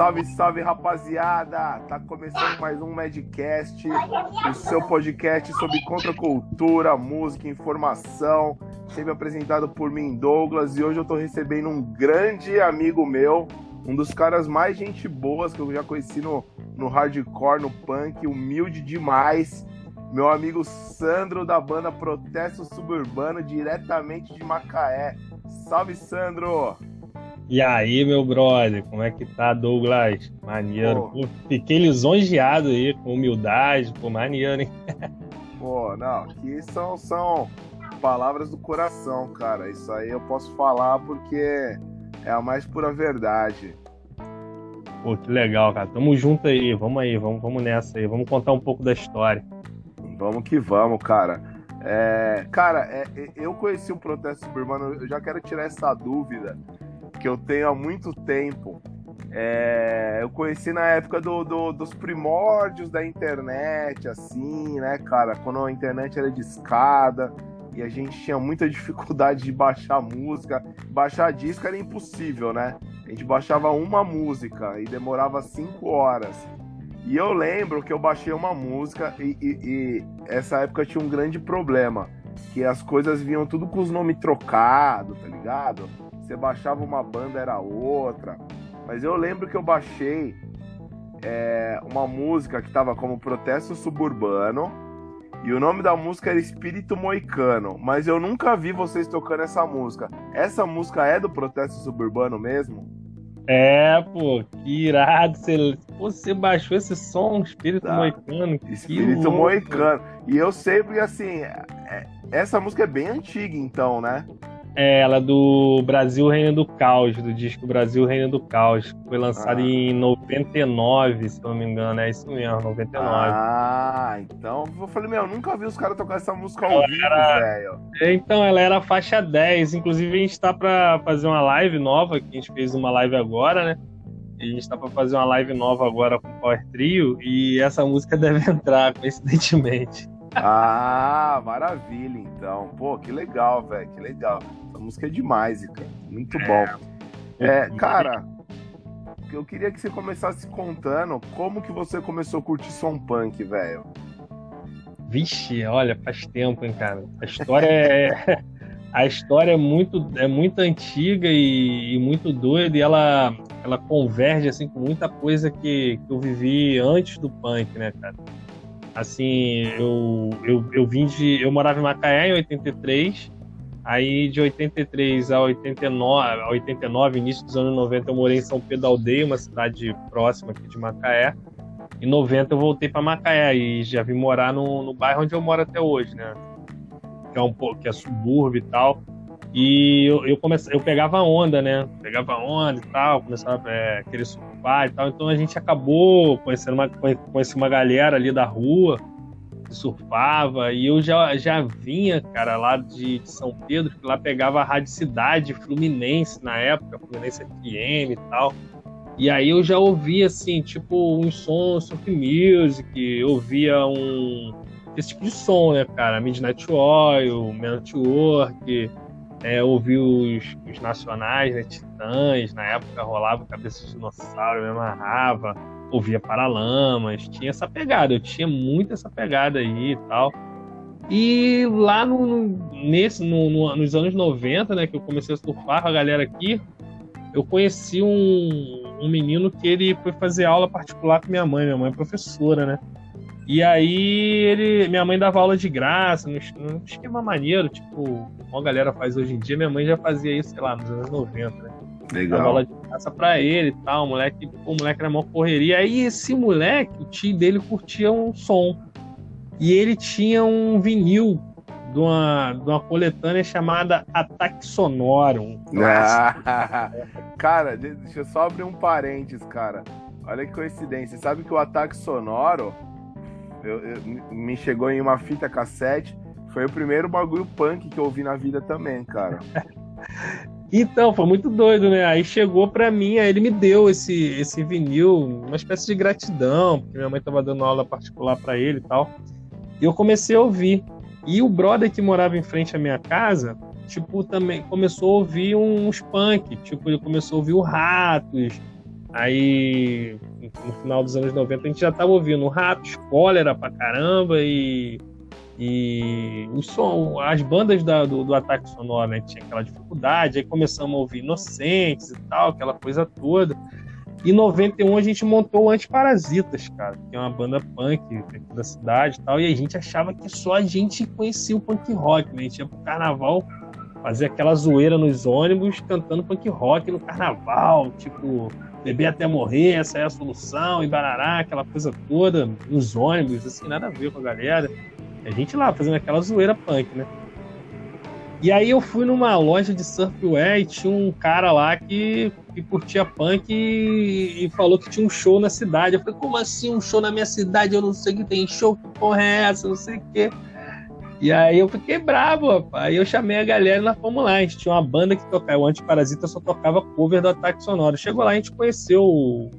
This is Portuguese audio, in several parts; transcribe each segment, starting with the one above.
Salve, salve, rapaziada! Tá começando mais um Madcast, o seu podcast sobre contracultura, música, informação, sempre apresentado por mim, Douglas, e hoje eu tô recebendo um grande amigo meu, um dos caras mais gente boas que eu já conheci no, no hardcore, no punk, humilde demais, meu amigo Sandro da banda Protesto Suburbano, diretamente de Macaé. Salve, Sandro! E aí, meu brother, como é que tá, Douglas? Maneiro. Pô. Fiquei lisonjeado aí, com humildade, pô, maneiro, hein? Pô, não, aqui são, são palavras do coração, cara. Isso aí eu posso falar porque é a mais pura verdade. Pô, que legal, cara. Tamo junto aí, vamos aí, vamos, vamos nessa aí. Vamos contar um pouco da história. Vamos que vamos, cara. É, cara, é, eu conheci o Protesto Suburbano, eu já quero tirar essa dúvida que eu tenho há muito tempo. É, eu conheci na época do, do, dos primórdios da internet, assim, né, cara? Quando a internet era de escada e a gente tinha muita dificuldade de baixar música. Baixar disco era impossível, né? A gente baixava uma música e demorava cinco horas. E eu lembro que eu baixei uma música e, e, e essa época tinha um grande problema. Que as coisas vinham tudo com os nomes trocados, tá ligado? Você baixava uma banda, era outra. Mas eu lembro que eu baixei é, uma música que tava como Protesto Suburbano. E o nome da música era Espírito Moicano. Mas eu nunca vi vocês tocando essa música. Essa música é do Protesto Suburbano mesmo? É, pô, que irado. Você, você baixou esse som, Espírito tá. Moicano. Espírito Moicano. E eu sei porque, assim, é, essa música é bem antiga, então, né? É, ela é do Brasil Reino do Caos, do disco Brasil Reino do Caos. Foi lançado ah. em 99, se não me engano. É isso mesmo, 99. Ah, então eu falei, meu, eu nunca vi os caras tocar essa música ao vivo, era... velho. Então, ela era faixa 10. Inclusive, a gente tá pra fazer uma live nova, que a gente fez uma live agora, né? a gente tá pra fazer uma live nova agora com o Power Trio e essa música deve entrar, coincidentemente. Ah, maravilha, então. Pô, que legal, velho, que legal. Música é demais, cara. Muito é. bom. É, cara, eu queria que você começasse contando como que você começou a curtir som punk, velho. Vixe, olha, faz tempo, hein, cara. A história é. a história é muito, é muito antiga e, e, muito doida e ela, ela converge assim com muita coisa que, que eu vivi antes do punk, né, cara? Assim, eu, eu, eu vim de. Eu morava em Macaé em 83. Aí de 83 a 89, a 89, início dos anos 90, eu morei em São Pedro Aldeia, uma cidade próxima aqui de Macaé. Em 90 eu voltei para Macaé e já vim morar no, no bairro onde eu moro até hoje, né? Que é um pouco que é subúrbio e tal. E eu, eu, comecei, eu pegava onda, né? Pegava onda e tal, começava a é, querer surfar e tal. Então a gente acabou conhecendo uma, conhecendo uma galera ali da rua surfava. E eu já, já vinha, cara, lá de, de São Pedro, que lá pegava a Rádio Cidade Fluminense na época, Fluminense FM e tal. E aí eu já ouvia, assim, tipo, um som surf music, ouvia um... Esse tipo de som, né, cara? Midnight Oil, Network é, ouvi os, os, nacionais, né, Titãs, na época rolava Cabeça de Dinossauro, eu me amarrava, ouvia Paralamas, tinha essa pegada, eu tinha muito essa pegada aí e tal. E lá no, no nesse, no, no, nos anos 90, né, que eu comecei a surfar com a galera aqui, eu conheci um, um menino que ele foi fazer aula particular com minha mãe, minha mãe é professora, né? E aí ele, minha mãe dava aula de graça, num, esquema maneiro, tipo, como a galera faz hoje em dia, minha mãe já fazia isso, sei lá, nos anos 90, né? Legal. Dava aula de graça pra ele e tal, o moleque, o moleque era mó correria. Aí esse moleque, o tio dele curtia um som. E ele tinha um vinil de uma, de uma coletânea chamada Ataque Sonoro. Ah, cara, deixa eu só abrir um parênteses, cara. Olha que coincidência. Sabe que o Ataque Sonoro eu, eu, me chegou em uma fita cassete. Foi o primeiro bagulho punk que eu ouvi na vida também, cara. Então, foi muito doido, né? Aí chegou pra mim, aí ele me deu esse, esse vinil, uma espécie de gratidão, porque minha mãe tava dando aula particular para ele e tal. E eu comecei a ouvir. E o brother que morava em frente à minha casa, tipo, também começou a ouvir uns punk. Tipo, ele começou a ouvir o Ratos, Aí, no final dos anos 90, a gente já tava ouvindo Ratos, Cólera pra caramba e. E o som, as bandas da, do, do Ataque Sonoro, né? Tinha aquela dificuldade, aí começamos a ouvir Inocentes e tal, aquela coisa toda. Em 91 a gente montou o Antiparasitas, cara, que é uma banda punk da cidade e tal, e a gente achava que só a gente conhecia o punk rock, né? A gente ia pro carnaval fazer aquela zoeira nos ônibus cantando punk rock no carnaval, tipo, beber até morrer, essa é a solução, e barará, aquela coisa toda, nos ônibus, assim, nada a ver com a galera. A gente lá fazendo aquela zoeira punk, né? E aí eu fui numa loja de surfwear e tinha um cara lá que, que curtia punk e, e, falou que tinha um show na cidade. Eu falei, como assim um show na minha cidade? Eu não sei que tem show, que porra é essa? Não sei o quê. E aí eu fiquei bravo, rapaz. Aí eu chamei a galera e nós fomos lá. A gente tinha uma banda que tocava, o Antiparasita só tocava cover do Ataque Sonoro. Chegou lá, a gente conheceu o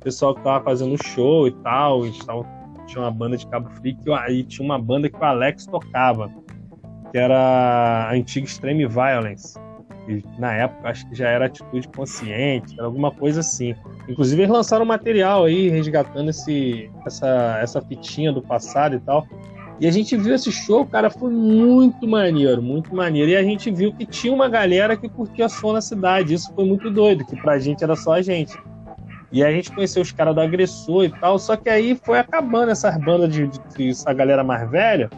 pessoal que tava fazendo show e tal. A gente tava, tinha uma banda de Cabo Frio e aí tinha uma banda que o Alex tocava, que era a antiga Extreme Violence. E na época acho que já era atitude consciente, era alguma coisa assim. Inclusive eles lançaram material aí resgatando esse, essa, essa fitinha do passado e tal. E a gente viu esse show, cara, foi muito maneiro, muito maneiro. E a gente viu que tinha uma galera que curtia som na cidade. Isso foi muito doido, que pra gente era só a gente. E a gente conheceu os caras do agressor e tal. Só que aí foi acabando essas bandas de, de, de essa galera mais velha.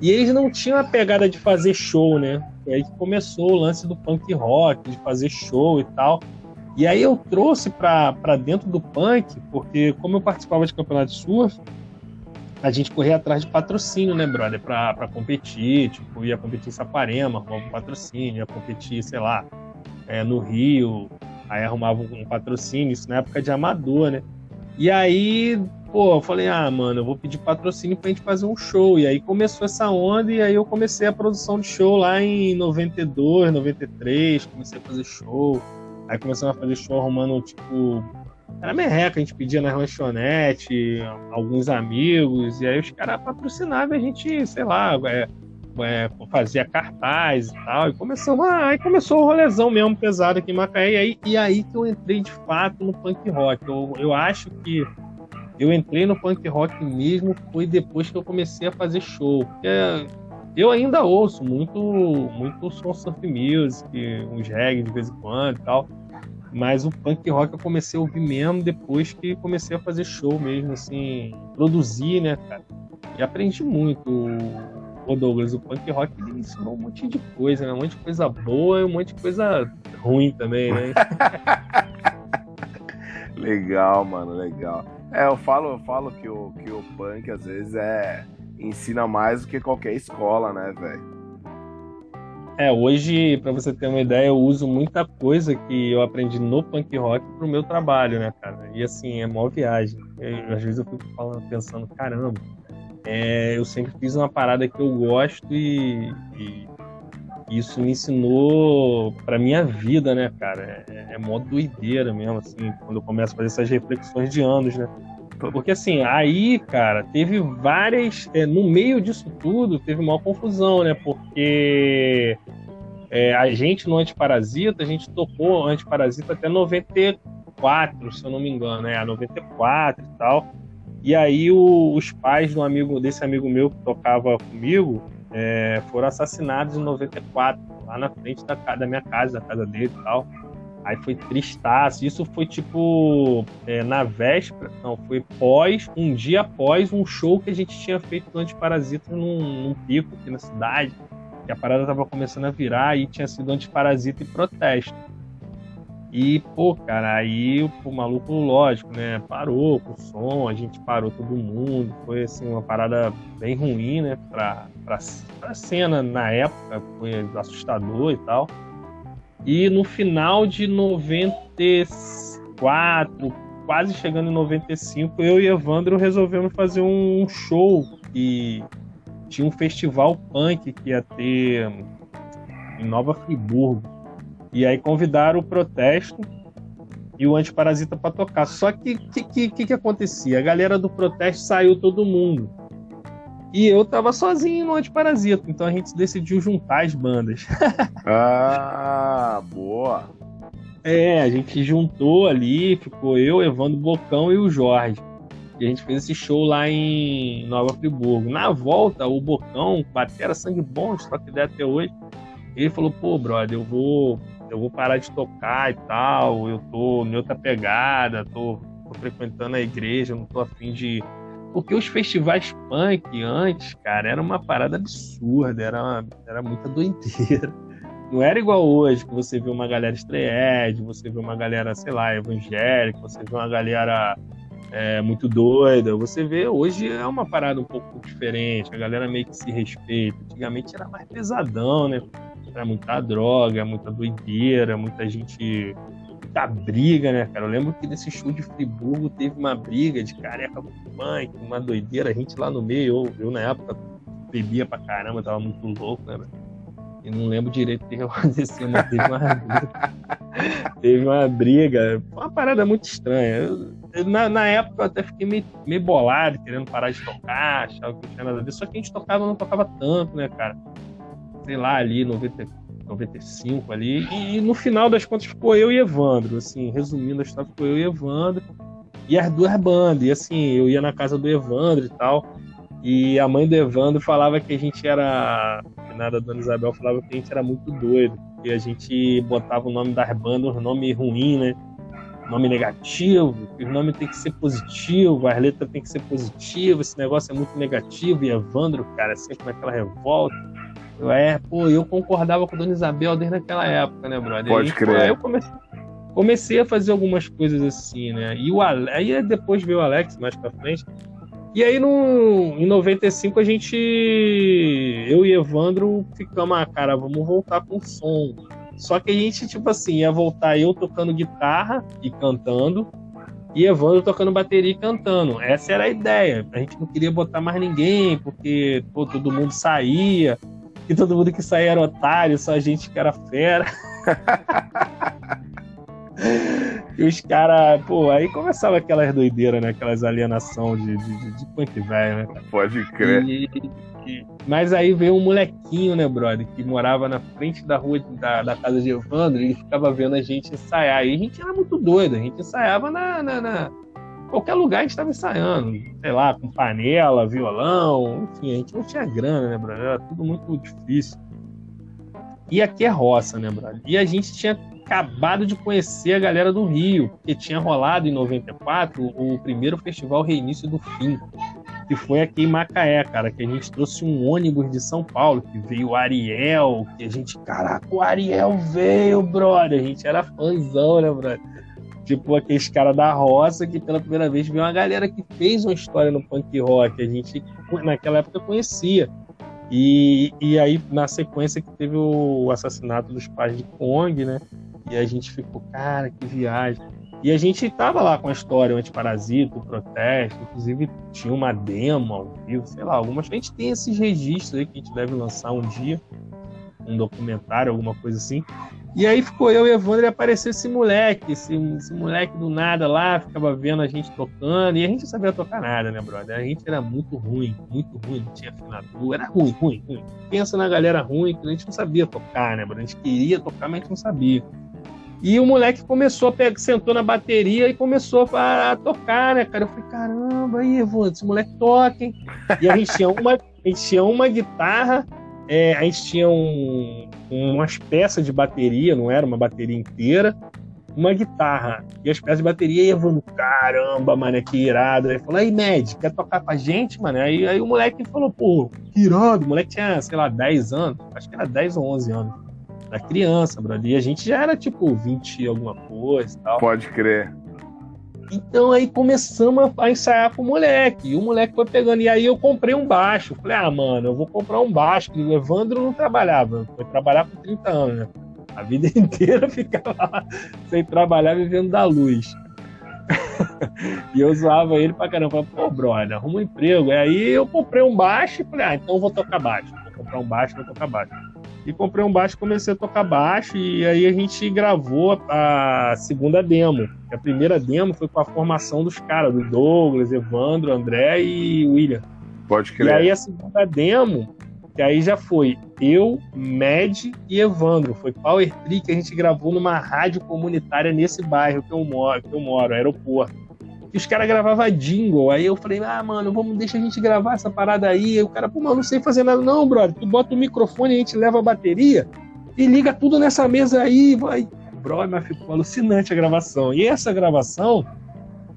E eles não tinham a pegada de fazer show, né? E aí começou o lance do punk rock, de fazer show e tal. E aí eu trouxe para dentro do punk, porque como eu participava de campeonato de surf, a gente corria atrás de patrocínio, né, brother? Pra, pra competir, tipo, ia competir em Saparema, arrumava um patrocínio, ia competir, sei lá, é, no Rio, aí arrumava um patrocínio, isso na época de amador, né? E aí, pô, eu falei, ah, mano, eu vou pedir patrocínio pra gente fazer um show. E aí começou essa onda, e aí eu comecei a produção de show lá em 92, 93, comecei a fazer show. Aí começamos a fazer show arrumando, tipo, era merreca, a gente pedia na lanchonete, alguns amigos, e aí os caras patrocinavam a gente, sei lá, é, é, fazia cartaz e tal, e começou, ah, aí começou o rolezão mesmo pesado aqui em Macaé, e aí, e aí que eu entrei de fato no punk rock. Eu, eu acho que eu entrei no punk rock mesmo foi depois que eu comecei a fazer show. Eu ainda ouço muito, muito som surf music, uns reggae de vez em quando e tal. Mas o punk rock eu comecei a ouvir mesmo depois que comecei a fazer show mesmo, assim, produzir, né, cara? E aprendi muito. O Douglas, o punk rock ele ensinou um monte de coisa, né? Um monte de coisa boa e um monte de coisa ruim também, né? legal, mano, legal. É, eu falo, eu falo que o, que o punk às vezes é ensina mais do que qualquer escola, né, velho? É, hoje, para você ter uma ideia, eu uso muita coisa que eu aprendi no punk rock pro meu trabalho, né, cara? E assim, é mó viagem. Eu, às vezes eu fico falando, pensando, caramba, é, eu sempre fiz uma parada que eu gosto e, e isso me ensinou pra minha vida, né, cara? É, é mó doideira mesmo, assim, quando eu começo a fazer essas reflexões de anos, né? Porque assim, aí, cara, teve várias. É, no meio disso tudo, teve uma confusão, né? Porque é, a gente no Antiparasita, a gente tocou Antiparasita até 94, se eu não me engano, né? 94 e tal. E aí o, os pais amigo, desse amigo meu que tocava comigo é, foram assassinados em 94, lá na frente da, da minha casa, da casa dele e tal. Aí foi tristaço. Isso foi tipo é, na véspera, não, foi pós, um dia após um show que a gente tinha feito do Antiparasita num, num pico aqui na cidade. Que a parada tava começando a virar e tinha sido Antiparasita e protesto. E, pô, cara, aí o maluco, lógico, né? Parou com o som, a gente parou todo mundo. Foi, assim, uma parada bem ruim, né? Pra, pra, pra cena na época, foi assustador e tal. E no final de 94, quase chegando em 95, eu e Evandro resolvemos fazer um show e tinha um festival punk que ia ter em Nova Friburgo. E aí convidaram o protesto e o antiparasita para tocar. Só que o que, que, que acontecia? A galera do protesto saiu todo mundo. E eu tava sozinho no Antiparasita, então a gente decidiu juntar as bandas. ah, boa! É, a gente juntou ali, ficou eu, Evandro Bocão e o Jorge. E a gente fez esse show lá em Nova Friburgo. Na volta, o Bocão, batera sangue bom, só que até hoje, ele falou, pô, brother, eu vou, eu vou parar de tocar e tal, eu tô em outra pegada, tô, tô frequentando a igreja, não tô afim de. Porque os festivais punk antes, cara, era uma parada absurda, era, uma, era muita doideira. Não era igual hoje, que você vê uma galera estreed, você vê uma galera, sei lá, evangélica, você vê uma galera é, muito doida. Você vê, hoje é uma parada um pouco diferente, a galera meio que se respeita. Antigamente era mais pesadão, né? Era muita droga, muita doideira, muita gente. muita briga, né, cara? Eu lembro que nesse show de Friburgo teve uma briga de careca com funk, uma doideira, a gente lá no meio, eu, eu na época bebia pra caramba, tava muito louco, né? Eu não lembro direito o que aconteceu, mas teve uma briga. teve uma briga. Uma parada muito estranha. Eu, eu, na, na, época eu até fiquei meio, meio, bolado, querendo parar de tocar, achava que não tinha nada a ver. Só que a gente tocava, não tocava tanto, né, cara? Sei lá, ali, 90, 95 ali. E, e no final das contas ficou eu e Evandro. Assim, resumindo a história, ficou eu e Evandro. E as duas bandas. E assim, eu ia na casa do Evandro e tal. E a mãe do Evandro falava que a gente era. Nada, a dona Isabel falava que a gente era muito doido, que a gente botava o nome das bandas, um nome ruim, né? Nome negativo, que o nome tem que ser positivo, as letras tem que ser positivas, esse negócio é muito negativo. E Evandro, cara, sempre naquela revolta. Eu, é, pô, eu concordava com a dona Isabel desde aquela época, né, brother? Pode crer. Aí eu comecei, comecei a fazer algumas coisas assim, né? E o aí depois veio o Alex mais pra frente. E aí, no, em 95, a gente. Eu e Evandro ficamos, ah, cara, vamos voltar com som. Só que a gente, tipo assim, ia voltar eu tocando guitarra e cantando, e Evandro tocando bateria e cantando. Essa era a ideia. A gente não queria botar mais ninguém, porque pô, todo mundo saía, e todo mundo que saía era otário, só a gente que era fera. E os caras, pô, aí começava aquelas doideiras, né? Aquelas alienação de, de, de, de punk velho, né? Pode crer. E, e, mas aí veio um molequinho, né, brother, que morava na frente da rua da, da casa de Evandro e ficava vendo a gente ensaiar. E a gente era muito doido, a gente ensaiava na, na, na qualquer lugar a gente estava ensaiando, sei lá, com panela, violão, enfim, a gente não tinha grana, né, brother? Era tudo muito difícil. E aqui é roça, né, brother? E a gente tinha acabado de conhecer a galera do Rio, porque tinha rolado em 94 o primeiro festival Reinício do Fim, que foi aqui em Macaé, cara, que a gente trouxe um ônibus de São Paulo, que veio o Ariel, que a gente, caraca, o Ariel veio, brother, a gente era fãzão, né, brother? Tipo aqueles caras da roça que pela primeira vez viu uma galera que fez uma história no punk rock, a gente naquela época conhecia. E, e aí, na sequência que teve o assassinato dos pais de Kong, né? E a gente ficou, cara, que viagem. E a gente tava lá com a história, o antiparasito, o protesto, inclusive tinha uma demo ao vivo, sei lá, algumas. A gente tem esses registros aí que a gente deve lançar um dia, um documentário, alguma coisa assim. E aí ficou eu e Evandro e apareceu esse moleque, esse, esse, moleque do nada lá, ficava vendo a gente tocando, e a gente não sabia tocar nada, né, brother? A gente era muito ruim, muito ruim, não tinha afinador, era ruim, ruim, ruim. Pensa na galera ruim, que a gente não sabia tocar, né, brother? A gente queria tocar, mas a gente não sabia. E o moleque começou a pegar, sentou na bateria e começou a, tocar, né, cara? Eu falei, caramba, aí, Evandro, esse moleque toca, hein? E a gente tinha uma, a gente tinha uma guitarra, é, a gente tinha um, umas peças de bateria, não era uma bateria inteira, uma guitarra e as peças de bateria e Evandro, caramba, mano, que irado. Aí falou, aí, Med, quer tocar com a gente, mano? Aí, aí o moleque falou, pô, que irado. O moleque tinha, sei lá, 10 anos, acho que era 10 ou 11 anos da criança, brother. E a gente já era tipo 20 alguma coisa e tal. Pode crer. Então aí começamos a ensaiar com o moleque. E o moleque foi pegando. E aí eu comprei um baixo. Falei, ah, mano, eu vou comprar um baixo. E o Evandro não trabalhava. Foi trabalhar com 30 anos, né? A vida inteira ficava lá sem trabalhar, vivendo da luz. e eu zoava ele pra caramba. Pô, brother, arruma um emprego. E aí eu comprei um baixo e falei, ah, então eu vou tocar baixo. Vou comprar um baixo, vou tocar baixo e comprei um baixo, comecei a tocar baixo e aí a gente gravou a segunda demo. A primeira demo foi com a formação dos caras, do Douglas, Evandro, André e William. Pode crer. E aí a segunda demo que aí já foi eu, Med e Evandro. Foi Power Tree que a gente gravou numa rádio comunitária nesse bairro que eu moro, que eu moro aeroporto. E os caras gravavam jingle. Aí eu falei, ah, mano, vamos, deixa a gente gravar essa parada aí. E o cara, pô, não sei fazer nada. Não, brother, tu bota o microfone, a gente leva a bateria e liga tudo nessa mesa aí. Vai. Brother, mas ficou alucinante a gravação. E essa gravação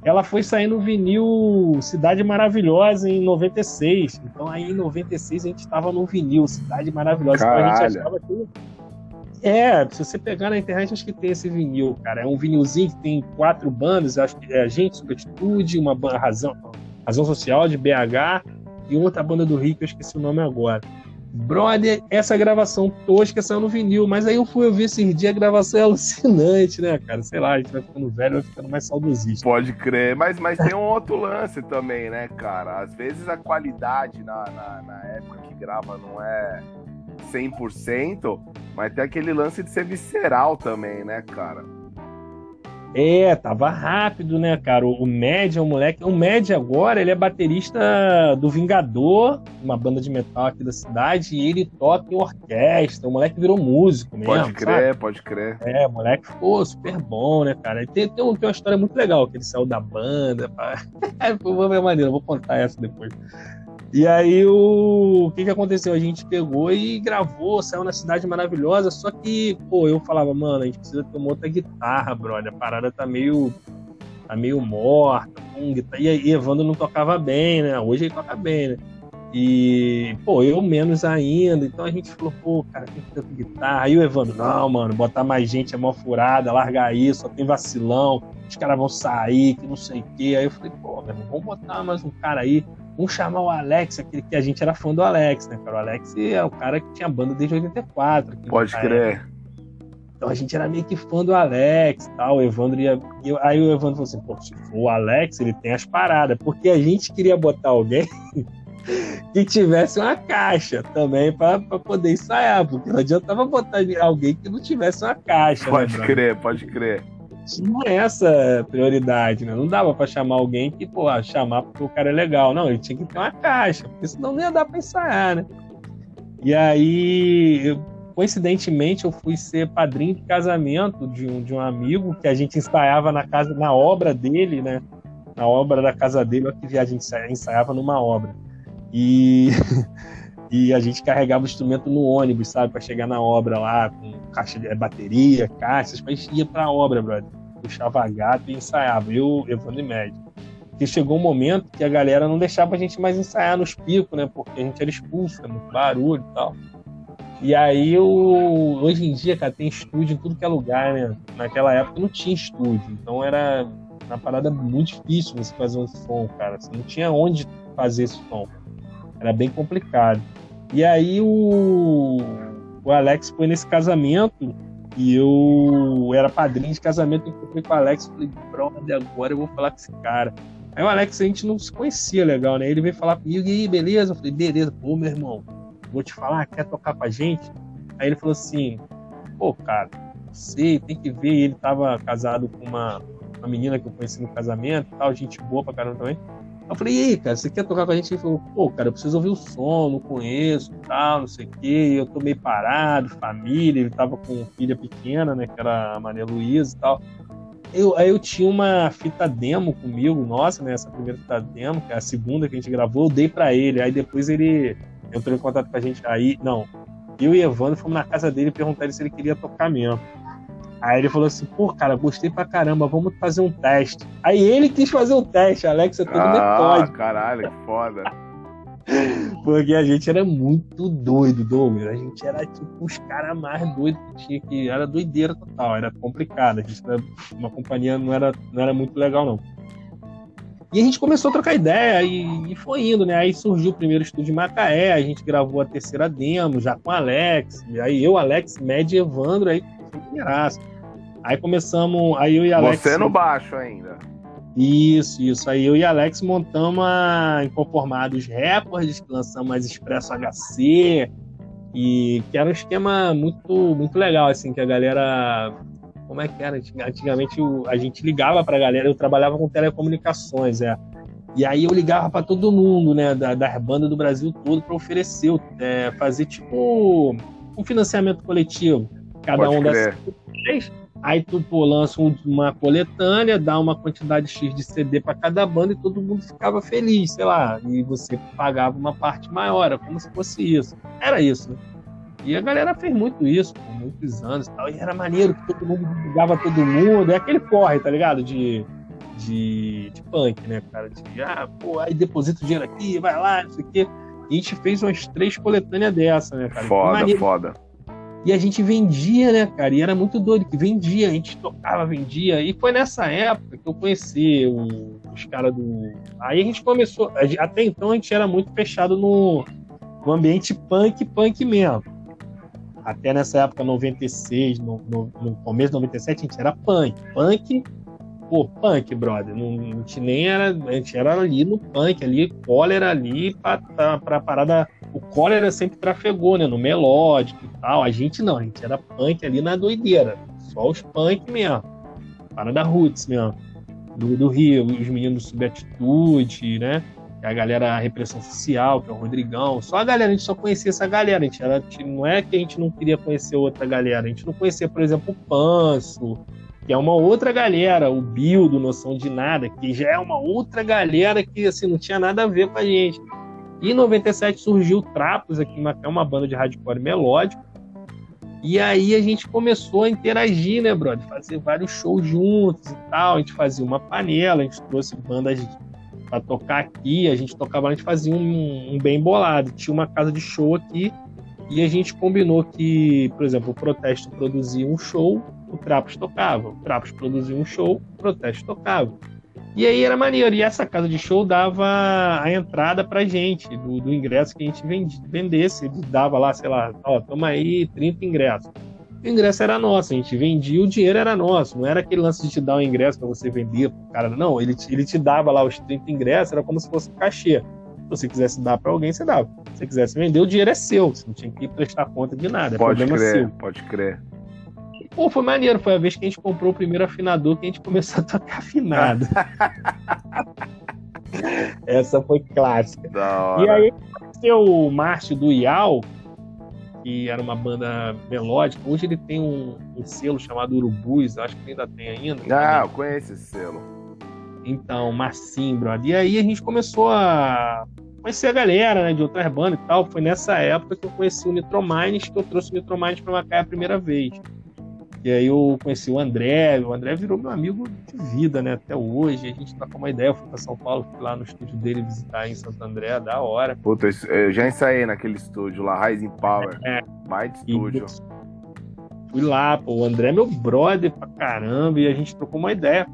ela foi sair no vinil Cidade Maravilhosa em 96. Então aí em 96 a gente estava no vinil Cidade Maravilhosa. Então a gente achava que. É, se você pegar na internet, acho que tem esse vinil, cara. É um vinilzinho que tem quatro bandas, acho que é a Gente Superatitude, uma banda, razão, razão Social de BH e outra banda do Rio, que eu esqueci o nome agora. Brother, essa gravação tosca saiu no vinil, mas aí eu fui ouvir esse dia, a gravação é alucinante, né, cara? Sei lá, a gente vai ficando velho, vai ficando mais saudosista. Pode crer, mas, mas tem um outro lance também, né, cara? Às vezes a qualidade na, na, na época que grava não é 100%, mas tem aquele lance de ser visceral também, né, cara? É, tava rápido, né, cara? O Mad é um moleque. O Mad agora, ele é baterista do Vingador, uma banda de metal aqui da cidade, e ele toca em orquestra. O moleque virou músico mesmo. Pode crer, sabe? pode crer. É, o moleque ficou super bom, né, cara? Tem, tem, tem uma história muito legal, que ele saiu da banda. Pra... É, foi uma maneira, vou contar essa depois. E aí o... o que que aconteceu? A gente pegou e gravou, saiu na Cidade Maravilhosa, só que, pô, eu falava, mano, a gente precisa ter uma outra guitarra, brother. A parada tá meio. tá meio morta. Com guitarra... E aí Evandro não tocava bem, né? Hoje ele toca bem, né? E, pô, eu menos ainda. Então a gente falou, pô, cara, tem que ter guitarra. Aí o Evandro, não, mano, botar mais gente é mó furada, largar isso, só tem vacilão, os caras vão sair, que não sei o quê. Aí eu falei, pô, meu irmão, vamos botar mais um cara aí. Vamos chamar o Alex, aquele que a gente era fã do Alex, né, cara? O Alex é o cara que tinha banda desde 84. Pode crer. Então a gente era meio que fã do Alex e tal. O Evandro ia. Aí o Evandro falou assim: pô, se for o Alex, ele tem as paradas. Porque a gente queria botar alguém que tivesse uma caixa também para poder ensaiar. Porque não adiantava botar alguém que não tivesse uma caixa. Né, pode né, crer, pode crer tinha essa prioridade, né? Não dava para chamar alguém que, pô, chamar porque o cara é legal. Não, ele tinha que ter uma caixa, porque senão não ia dar para ensaiar, né? E aí, coincidentemente, eu fui ser padrinho de casamento de um, de um amigo que a gente ensaiava na casa, na obra dele, né? Na obra da casa dele, olha que a gente ensaiava numa obra. E e a gente carregava o instrumento no ônibus, sabe, para chegar na obra lá, com caixa de bateria, caixas, a gente ia pra obra, brother. Puxava gato e ensaiava, eu, Evandro e Médio. Porque chegou um momento que a galera não deixava a gente mais ensaiar nos picos, né, porque a gente era expulso, muito barulho e tal. E aí, eu, hoje em dia, cara, tem estúdio em tudo que é lugar, né? Naquela época não tinha estúdio, então era uma parada muito difícil você fazer um som, cara. Você não tinha onde fazer esse som. Era bem complicado. E aí o, o Alex foi nesse casamento e eu era padrinho de casamento, encontrei com o Alex falei, brother, agora eu vou falar com esse cara. Aí o Alex, a gente não se conhecia legal, né? Ele veio falar comigo, e aí, beleza? Eu falei, beleza, pô, meu irmão, vou te falar, quer tocar com a gente? Aí ele falou assim, pô, cara, sei, tem que ver, ele tava casado com uma, uma menina que eu conheci no casamento tal, gente boa pra caramba também. Eu falei, e aí, cara, você quer tocar com a gente? Ele falou, pô, cara, eu preciso ouvir o som, não conheço, tal, não sei o quê. Eu tô meio parado, família, ele tava com filha pequena, né, que era a Maria Luísa e tal. Eu, aí eu tinha uma fita demo comigo, nossa, né, essa primeira fita demo, que é a segunda que a gente gravou, eu dei para ele. Aí depois ele entrou em contato com a gente. Aí, não, eu e Evandro fomos na casa dele perguntar se ele queria tocar mesmo. Aí ele falou assim, pô, cara, gostei pra caramba, vamos fazer um teste. Aí ele quis fazer um teste, Alexa, tudo ah, pode. caralho, que foda. Porque a gente era muito doido, Douglas. A gente era tipo os caras mais doidos que tinha que. Era doideira total, era complicado. A gente era uma companhia não era, não era muito legal, não. E a gente começou a trocar ideia e, e foi indo, né? Aí surgiu o primeiro estúdio em Macaé, a gente gravou a terceira demo já com Alex. E aí eu, Alex, Med e Evandro, aí primeiraço. Aí começamos, aí eu e Alex. Você no baixo ainda. Isso, isso. Aí eu e Alex montamos a Inconformados Records, que lançamos as Expresso HC, e que era um esquema muito, muito legal, assim, que a galera. Como é que era? Antigamente a gente ligava pra galera, eu trabalhava com telecomunicações, é. E aí eu ligava para todo mundo, né, da, das bandas do Brasil todo para oferecer, é, fazer tipo um financiamento coletivo. Cada Pode um crer. dessas Aí tu pô, lança uma coletânea, dá uma quantidade X de CD para cada banda e todo mundo ficava feliz, sei lá. E você pagava uma parte maior, como se fosse isso. Era isso, né? E a galera fez muito isso por muitos anos e tal. E era maneiro que todo mundo divulgava todo mundo. É aquele corre, tá ligado? De, de, de punk, né, cara? De, ah, pô, aí deposita o dinheiro aqui, vai lá, não sei o quê. E a gente fez umas três coletâneas dessa, né, cara? Foda, foda. E a gente vendia, né, cara? E era muito doido que vendia, a gente tocava, vendia. E foi nessa época que eu conheci os caras do. Aí a gente começou. Até então a gente era muito fechado no, no ambiente punk, punk mesmo. Até nessa época, 96, no, no, no começo de 97, a gente era punk. Punk pô, punk, brother. Não, a gente nem era. A gente era ali no punk, ali, cólera ali pra, pra, pra parada o cólera sempre trafegou, né? No melódico e tal. A gente não, a gente era punk ali na doideira. Só os punk mesmo. Para da Roots mesmo. Do, do Rio, os meninos Subatitude, né? A galera a Repressão Social, que é o Rodrigão. Só a galera, a gente só conhecia essa galera. A gente, era, não é que a gente não queria conhecer outra galera. A gente não conhecia, por exemplo, o Panso, que é uma outra galera, o Bill do Noção de Nada, que já é uma outra galera que assim, não tinha nada a ver com a gente. E em 97 surgiu Trapos aqui em Macau, uma banda de hardcore melódico. E aí a gente começou a interagir, né, brother? Fazer vários shows juntos e tal. A gente fazia uma panela, a gente trouxe bandas para tocar aqui, a gente tocava, a gente fazia um, um, bem bolado. Tinha uma casa de show aqui e a gente combinou que, por exemplo, o Protesto produzia um show, o Trapos tocava. O Trapos produzia um show, o Protesto tocava. E aí era maneiro. E essa casa de show dava a entrada pra gente, do, do ingresso que a gente vendesse. Ele dava lá, sei lá, ó, toma aí 30 ingressos. O ingresso era nosso, a gente vendia, o dinheiro era nosso. Não era aquele lance de te dar um ingresso para você vender pro cara. Não, ele, ele te dava lá os 30 ingressos, era como se fosse um cachê. Se você quisesse dar para alguém, você dava. Se você quisesse vender, o dinheiro é seu. Você não tinha que prestar conta de nada. É pode crer, seu. pode crer. Pô, foi maneiro. Foi a vez que a gente comprou o primeiro afinador que a gente começou a tocar afinado. Essa foi clássica. E aí, o Márcio do Ial, que era uma banda melódica. Hoje ele tem um, um selo chamado Urubus, acho que ainda tem ainda. Ah, eu conheço esse selo. Então, Marcinho, brother. E aí a gente começou a conhecer a galera, né, de outras bandas e tal. Foi nessa época que eu conheci o Nitromines, que eu trouxe o Nitromines pra Macaé a primeira vez. E aí eu conheci o André, o André virou meu amigo de vida, né? Até hoje. A gente trocou uma ideia, eu fui pra São Paulo, fui lá no estúdio dele visitar em Santo André, da hora. Puta, eu já ensaiei naquele estúdio lá, Rising Power. É. Mais estúdio. Fui lá, pô, o André é meu brother pra caramba, e a gente trocou uma ideia.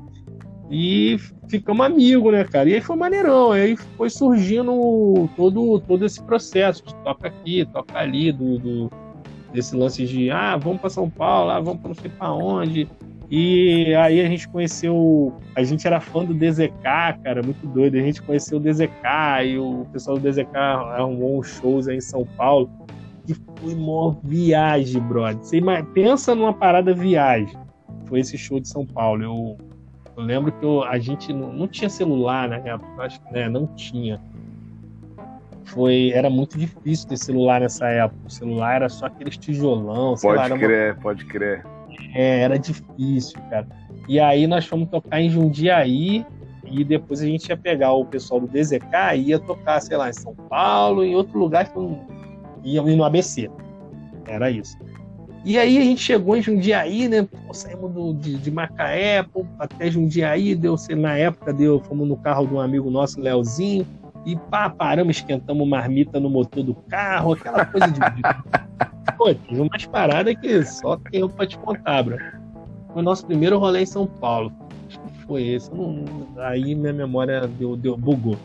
E ficamos amigos, né, cara? E aí foi maneirão. Aí foi surgindo todo, todo esse processo de toca aqui, toca ali, do, do desse lance de ah, vamos para São Paulo, ah, vamos para não sei para onde. E aí a gente conheceu, a gente era fã do DZK, cara, muito doido. A gente conheceu o DZK e o pessoal do DZK arrumou uns shows aí em São Paulo. E foi uma viagem, brother. Você pensa numa parada viagem. Foi esse show de São Paulo. Eu, eu lembro que eu, a gente não, não, tinha celular na época, acho que né, não tinha foi era muito difícil ter celular nessa época. O celular era só aqueles tijolão. Pode lá, crer, uma... pode crer. É, era difícil, cara. E aí nós fomos tocar em Jundiaí e depois a gente ia pegar o pessoal do DZK e ia tocar, sei lá, em São Paulo, em outro lugar que não... ia no ABC. Era isso. E aí a gente chegou em Jundiaí, né? Pô, saímos do, de, de Macaé pô, até Jundiaí, deu, sei, na época deu, fomos no carro de um amigo nosso, Leozinho e pá, paramos, esquentamos marmita no motor do carro, aquela coisa de. Pô, tive umas paradas que só tem eu pra te contar, bro. Foi o nosso primeiro rolê em São Paulo. Acho que foi esse. Não... Aí minha memória deu, deu, bugou.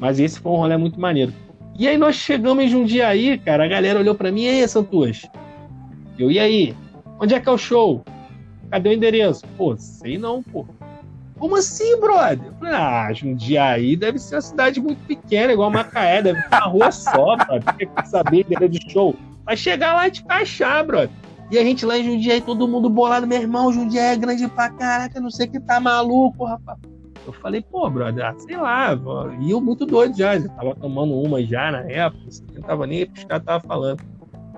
Mas esse foi um rolê muito maneiro. E aí nós chegamos em Jundiaí, cara. A galera olhou pra mim, e aí, Santos? Eu, e aí? Onde é que é o show? Cadê o endereço? Pô, sei não, pô. Como assim, brother? Eu falei, ah, Jundiaí deve ser uma cidade muito pequena, igual Macaé, deve ter uma rua só, brother. Tem saber dele de show. Vai chegar lá e te encaixar, brother. E a gente lá em Jundiaí, todo mundo bolado, meu irmão, Jundiaí é grande pra caraca, não sei que tá maluco, rapaz. Eu falei, pô, brother, ah, sei lá, e eu muito doido já, já tava tomando uma já na época, não tava nem os caras estavam falando.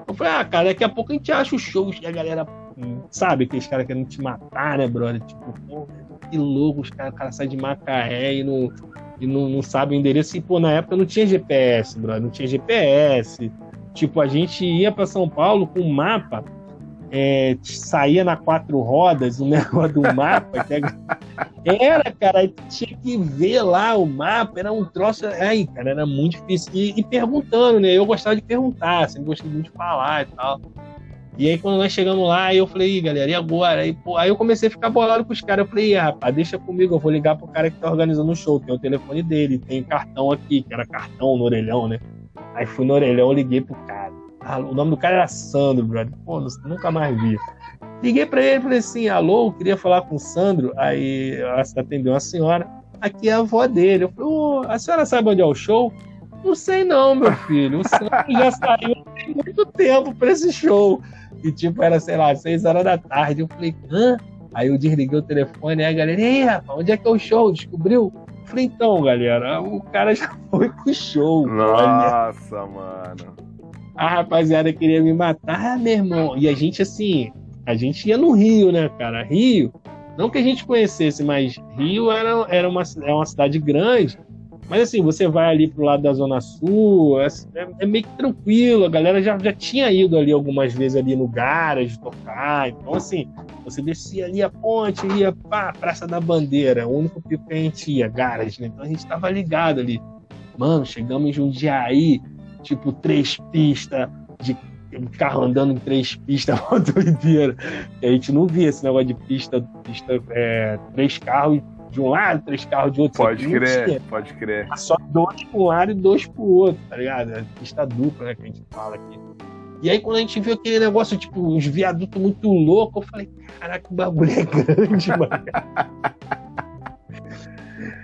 Eu falei, ah, cara, daqui a pouco a gente acha o show que a galera, sabe, aqueles caras querendo te matar, né, brother? Tipo, pô, que louco, os caras cara saem de Macaé e não, e não, não sabe o endereço. E, pô, na época não tinha GPS, brother, não tinha GPS. Tipo, a gente ia para São Paulo com mapa é, saía na quatro rodas, o negócio do mapa. era, cara, tinha que ver lá o mapa, era um troço. Aí, cara, era muito difícil. E, e, perguntando, né? Eu gostava de perguntar, sempre gostei muito de falar e tal. E aí, quando nós chegamos lá, eu falei, galera, e agora? Aí, pô, aí eu comecei a ficar bolado com os caras. Eu falei, rapaz, deixa comigo, eu vou ligar pro cara que tá organizando o show. Tem o telefone dele, tem cartão aqui, que era cartão no orelhão, né? Aí fui no orelhão, liguei pro cara. O nome do cara era Sandro, brother. Pô, nunca mais vi. Liguei para ele falei assim: alô, queria falar com o Sandro. Aí atendeu uma senhora. Aqui é a avó dele. Eu falei: oh, a senhora sabe onde é o show? Não sei não, meu filho. O Sandro já saiu tem muito tempo para esse show. E tipo, era, sei lá, seis horas da tarde. Eu falei: hã? Aí eu desliguei o telefone, aí a galera, ei, rapaz, onde é que é o show? Descobriu? Eu falei, então, galera, o cara já foi pro show. Nossa, olha. mano a rapaziada queria me matar, meu irmão. E a gente, assim, a gente ia no Rio, né, cara? Rio, não que a gente conhecesse, mas Rio era, era uma, é uma cidade grande. Mas assim, você vai ali pro lado da Zona Sul, é, é, meio que tranquilo, a galera já, já tinha ido ali algumas vezes ali no garage tocar. Então, assim, você descia ali a ponte, ia pra Praça da Bandeira, o único pico que a gente ia, garage, né? Então a gente tava ligado ali. Mano, chegamos em Jundiaí, tipo três pistas de carro andando em três pistas, uma doideira. E a gente não via esse negócio de pista, pista é, três carros de um lado, três carros de outro. Pode crer, pode crer. Só dois para um lado e dois para o outro, tá ligado? É pista dupla, né, que a gente fala aqui. E aí, quando a gente viu aquele negócio, tipo, uns viadutos muito loucos, eu falei, caraca, o bagulho é grande, mano.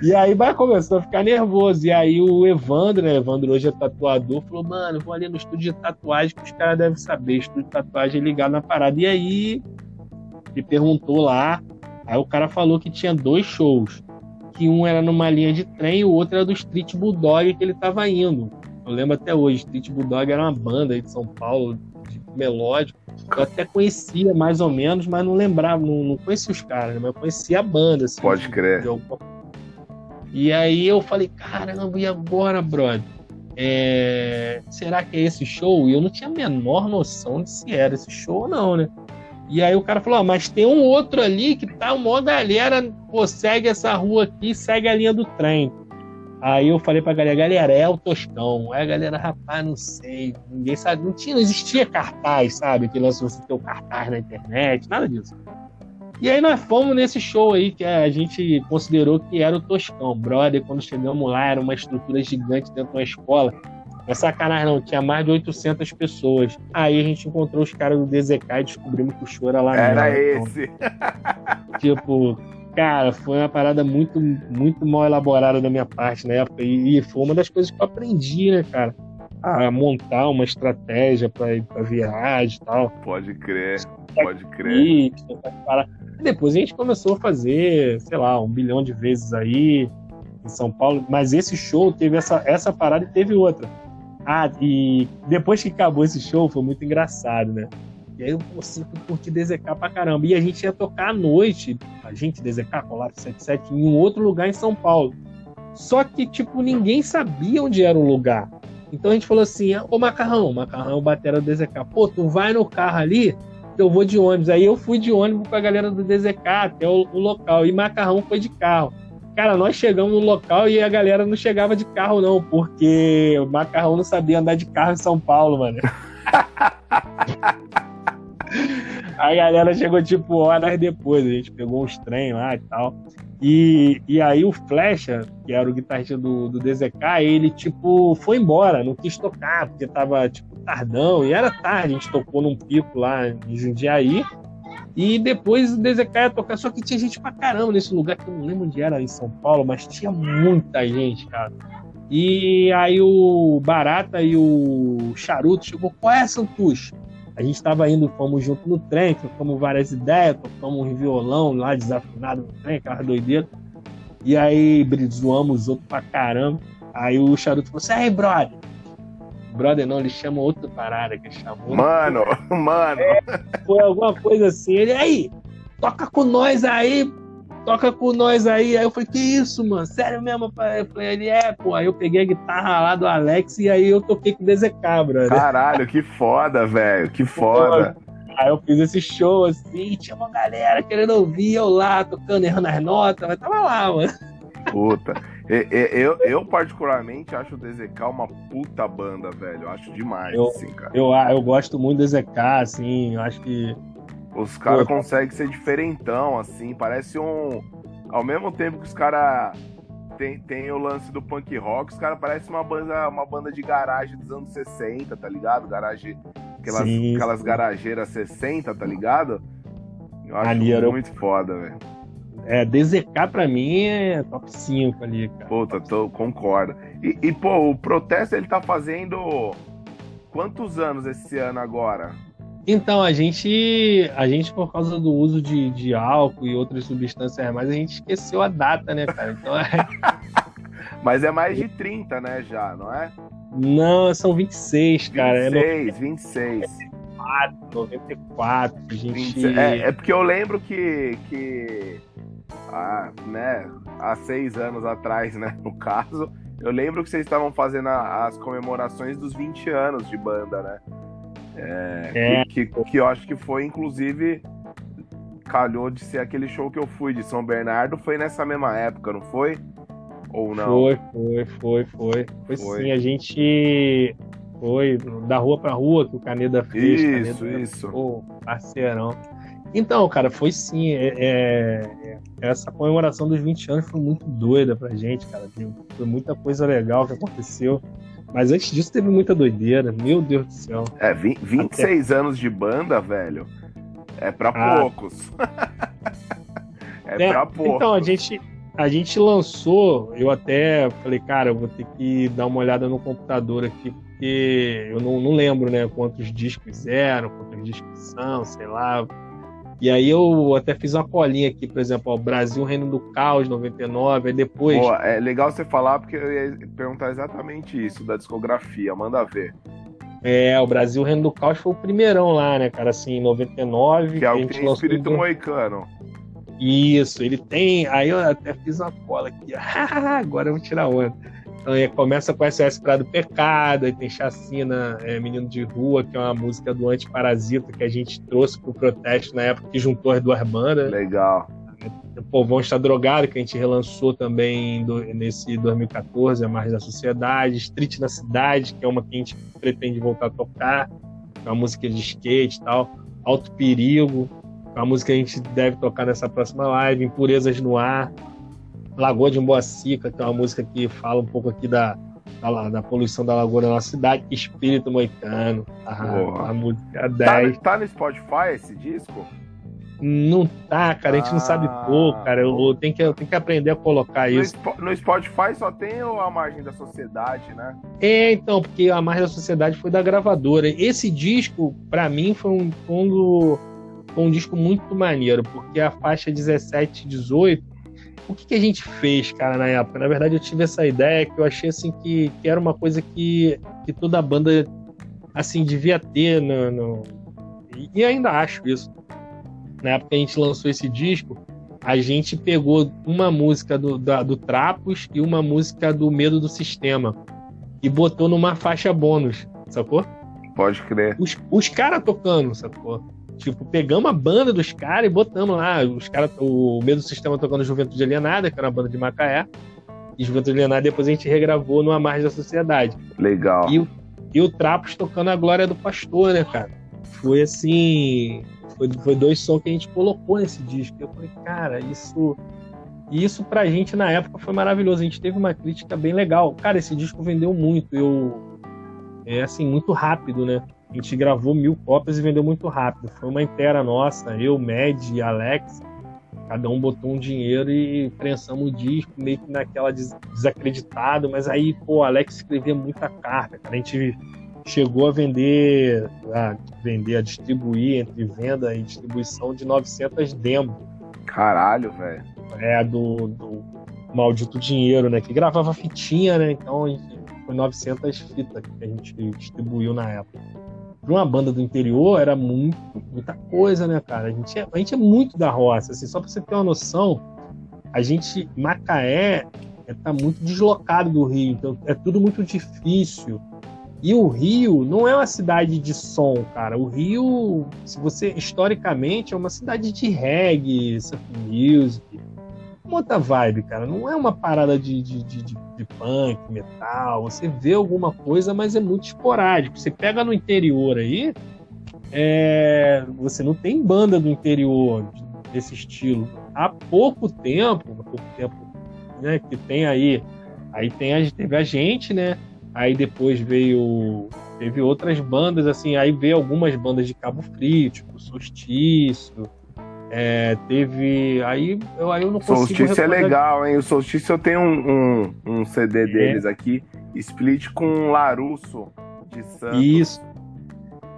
E aí vai começou a ficar nervoso. E aí o Evandro, né? Evandro hoje é tatuador, falou, mano, vou ali no estúdio de tatuagem que os caras devem saber. Estúdio de tatuagem é ligado na parada. E aí ele perguntou lá. Aí o cara falou que tinha dois shows. Que um era numa linha de trem e o outro era do Street Bulldog que ele tava indo. Eu lembro até hoje, Street Bulldog era uma banda aí de São Paulo, de melódico. Eu até conhecia mais ou menos, mas não lembrava, não, não conhecia os caras, né? mas eu conhecia a banda. Assim, Pode crer. De, de e aí eu falei, caramba, e agora, brother? É... Será que é esse show? E eu não tinha a menor noção de se era esse show ou não, né? E aí o cara falou, ah, mas tem um outro ali que tá uma galera, pô, segue essa rua aqui, segue a linha do trem. Aí eu falei pra galera, galera, é o Toscão. Aí a galera, rapaz, não sei, ninguém sabe, não tinha, não existia cartaz, sabe? Que lançou você ter o cartaz na internet, nada disso. E aí nós fomos nesse show aí que a gente considerou que era o Toscão. Brother, quando chegamos lá, era uma estrutura gigante dentro de uma escola. É sacanagem não, tinha mais de 800 pessoas. Aí a gente encontrou os caras do DZK e descobrimos que o show era lá Era então. esse. tipo, cara, foi uma parada muito, muito mal elaborada da minha parte na época. E, foi uma das coisas que eu aprendi, né, cara? A montar uma estratégia para viagem e tal. Pode crer, pode crer. Depois a gente começou a fazer, sei lá, um bilhão de vezes aí em São Paulo. Mas esse show teve essa, essa parada e teve outra. Ah, e depois que acabou esse show, foi muito engraçado, né? E aí eu consegui curtir DZK pra caramba. E a gente ia tocar à noite, a gente, DZK, Colapso 77, em um outro lugar em São Paulo. Só que, tipo, ninguém sabia onde era o lugar. Então a gente falou assim: Ô Macarrão, Macarrão batera do DZK, pô, tu vai no carro ali eu vou de ônibus. Aí eu fui de ônibus com a galera do DZK até o, o, local. E Macarrão foi de carro. Cara, nós chegamos no local e a galera não chegava de carro, não, porque o Macarrão não sabia andar de carro em São Paulo, mano. a galera chegou tipo horas depois, a gente pegou uns trem lá e tal. E, e aí o Flecha, que era o guitarrista do, do DZK, ele tipo foi embora, não quis tocar, porque tava tipo tardão, e era tarde, a gente tocou num pico lá em Jundiaí, e depois o DZK ia tocar, só que tinha gente pra caramba nesse lugar, que eu não lembro onde era, em São Paulo, mas tinha muita gente, cara. E aí o Barata e o Charuto chegou, qual é, Santucho? A gente estava indo, fomos junto no trem, tocamos várias ideias, tocamos um violão lá desafinado no trem, aquela doideira. E aí zoamos os outros pra caramba. Aí o charuto falou assim: aí, brother. Brother não, ele chama outra parada que chamou. Mano, mano. É, foi alguma coisa assim. Ele, aí, toca com nós aí, toca com nós aí. Aí eu falei, que isso, mano? Sério mesmo? Eu falei, ele é, pô. Aí eu peguei a guitarra lá do Alex e aí eu toquei com o DZK, brother. Caralho, que foda, velho. Que foda. Aí eu fiz esse show assim, tinha uma galera querendo ouvir, eu lá tocando, errando as notas, mas tava lá, mano. Puta. Eu, eu, particularmente, acho o DZK uma puta banda, velho. Eu acho demais, eu, assim, cara. Eu, eu gosto muito do DZK, assim, eu acho que os caras conseguem ser diferentão, assim, parece um. Ao mesmo tempo que os caras tem, tem o lance do punk rock, os caras parecem uma banda, uma banda de garagem dos anos 60, tá ligado? Garagem. Aquelas, sim, aquelas sim. garageiras 60, tá ligado? Eu acho ali muito eu... foda, velho. É, DZK pra mim é top 5 ali, cara. Puta, tô, concordo. E, e, pô, o protesto ele tá fazendo quantos anos esse ano agora? Então, a gente, a gente por causa do uso de, de álcool e outras substâncias mais, a gente esqueceu a data, né, cara? Então é... Mas é mais de 30, né, já, não é? Não, são 26, cara. 26, é 26. 94, 94, a gente... 26. É, é porque eu lembro que, que há, né, há seis anos atrás, né, no caso, eu lembro que vocês estavam fazendo as comemorações dos 20 anos de banda, né? É, é. Que, que, que, eu acho que foi, inclusive, calhou de ser aquele show que eu fui de São Bernardo, foi nessa mesma época, não foi? Ou não? Foi, foi, foi, foi. Foi, foi. sim, a gente foi da rua pra rua que o Caneda fez. Isso, Caneda, isso. Pô, parceirão. Então, cara, foi sim. É, é, essa comemoração dos 20 anos foi muito doida pra gente, cara. Foi muita coisa legal que aconteceu. Mas antes disso teve muita doideira, meu Deus do céu. É, 20, 26 Até... anos de banda, velho, é pra ah. poucos. é, é pra poucos. Então, a gente, a gente lançou, eu até falei, cara, eu vou ter que dar uma olhada no computador aqui, porque eu não, não lembro, né, quantos discos eram, quantos discos são, sei lá, e aí eu até fiz uma colinha aqui, por exemplo, ó, Brasil Reino do Caos, 99, aí depois... Pô, é legal você falar, porque eu ia perguntar exatamente isso, da discografia, manda ver. É, o Brasil Reino do Caos foi o primeirão lá, né, cara, assim, em 99. Que é o que tem espírito do... moicano. Isso, ele tem. Aí eu até fiz uma cola aqui. Agora eu vou tirar onda. Então, é, começa com SOS Praia do Pecado, aí tem Chacina, é, Menino de Rua, que é uma música do Antiparasita que a gente trouxe pro protesto na época que juntou as duas bandas. Legal. O Povão Está Drogado, que a gente relançou também do, nesse 2014, A Mais da Sociedade. Street na Cidade, que é uma que a gente pretende voltar a tocar, é uma música de skate e tal. Alto Perigo, é uma música que a gente deve tocar nessa próxima live. Impurezas no Ar, Lagoa de Emboacica, que é uma música que fala um pouco aqui da, da, da poluição da lagoa na nossa cidade. Espírito Moicano, a, a música 10. Tá, tá no Spotify esse disco? Não tá, cara, a gente ah, não sabe ah, pôr, cara. Eu, eu, tenho que, eu tenho que aprender a colocar isso. No Spotify só tem a margem da sociedade, né? É, então, porque a margem da sociedade foi da gravadora. Esse disco, para mim, foi um, foi um, foi um disco muito maneiro, porque a faixa 17 18 o que, que, a gente fez, cara, na época? Na verdade, eu tive essa ideia que eu achei assim que, que era uma coisa que, que toda banda assim devia ter no, no... e ainda acho isso. Na época que a gente lançou esse disco, a gente pegou uma música do, da, do Trapos e uma música do Medo do Sistema e botou numa faixa bônus, sacou? Pode crer. Os, os caras tocando, sacou? Tipo, pegamos a banda dos caras e botamos lá. Os caras, o mesmo sistema tocando Juventude Alienada, que era uma banda de Macaé. E Juventude Alienada depois a gente regravou numa margem da sociedade. Legal. E, e o Trapos tocando a Glória do Pastor, né, cara? Foi assim. Foi, foi dois sons que a gente colocou nesse disco. Eu falei, cara, isso. isso pra gente na época foi maravilhoso. A gente teve uma crítica bem legal. Cara, esse disco vendeu muito. Eu. É assim, muito rápido, né? A gente gravou mil cópias e vendeu muito rápido. Foi uma inteira nossa, eu, Med e Alex. Cada um botou um dinheiro e prensamos o disco, meio que naquela des desacreditado. Mas aí, pô, Alex escrevia muita carta. Cara. A gente chegou a vender, a vender, a distribuir entre venda e distribuição de 900 demos. Caralho, velho. É, do, do Maldito Dinheiro, né? Que gravava fitinha, né? Então foi 900 fitas que a gente distribuiu na época. Para uma banda do interior era muito, muita coisa, né, cara? A gente é, a gente é muito da roça, assim, só para você ter uma noção, a gente, Macaé, está muito deslocado do Rio, então é tudo muito difícil. E o Rio não é uma cidade de som, cara. O Rio, se você historicamente é uma cidade de reggae, surf music, uma outra vibe, cara. Não é uma parada de, de, de, de, punk, metal. Você vê alguma coisa, mas é muito esporádico. Você pega no interior aí, é... você não tem banda do interior desse estilo. Há pouco tempo, há pouco tempo, né, que tem aí, aí tem a, teve a gente, né? Aí depois veio. Teve outras bandas, assim, aí veio algumas bandas de Cabo Frio, tipo Solstício. É, teve. Aí eu, aí eu não consigo. Solstício é legal, hein? O Solstício eu tenho um, um, um CD é. deles aqui, split com Larusso de Santos. Isso.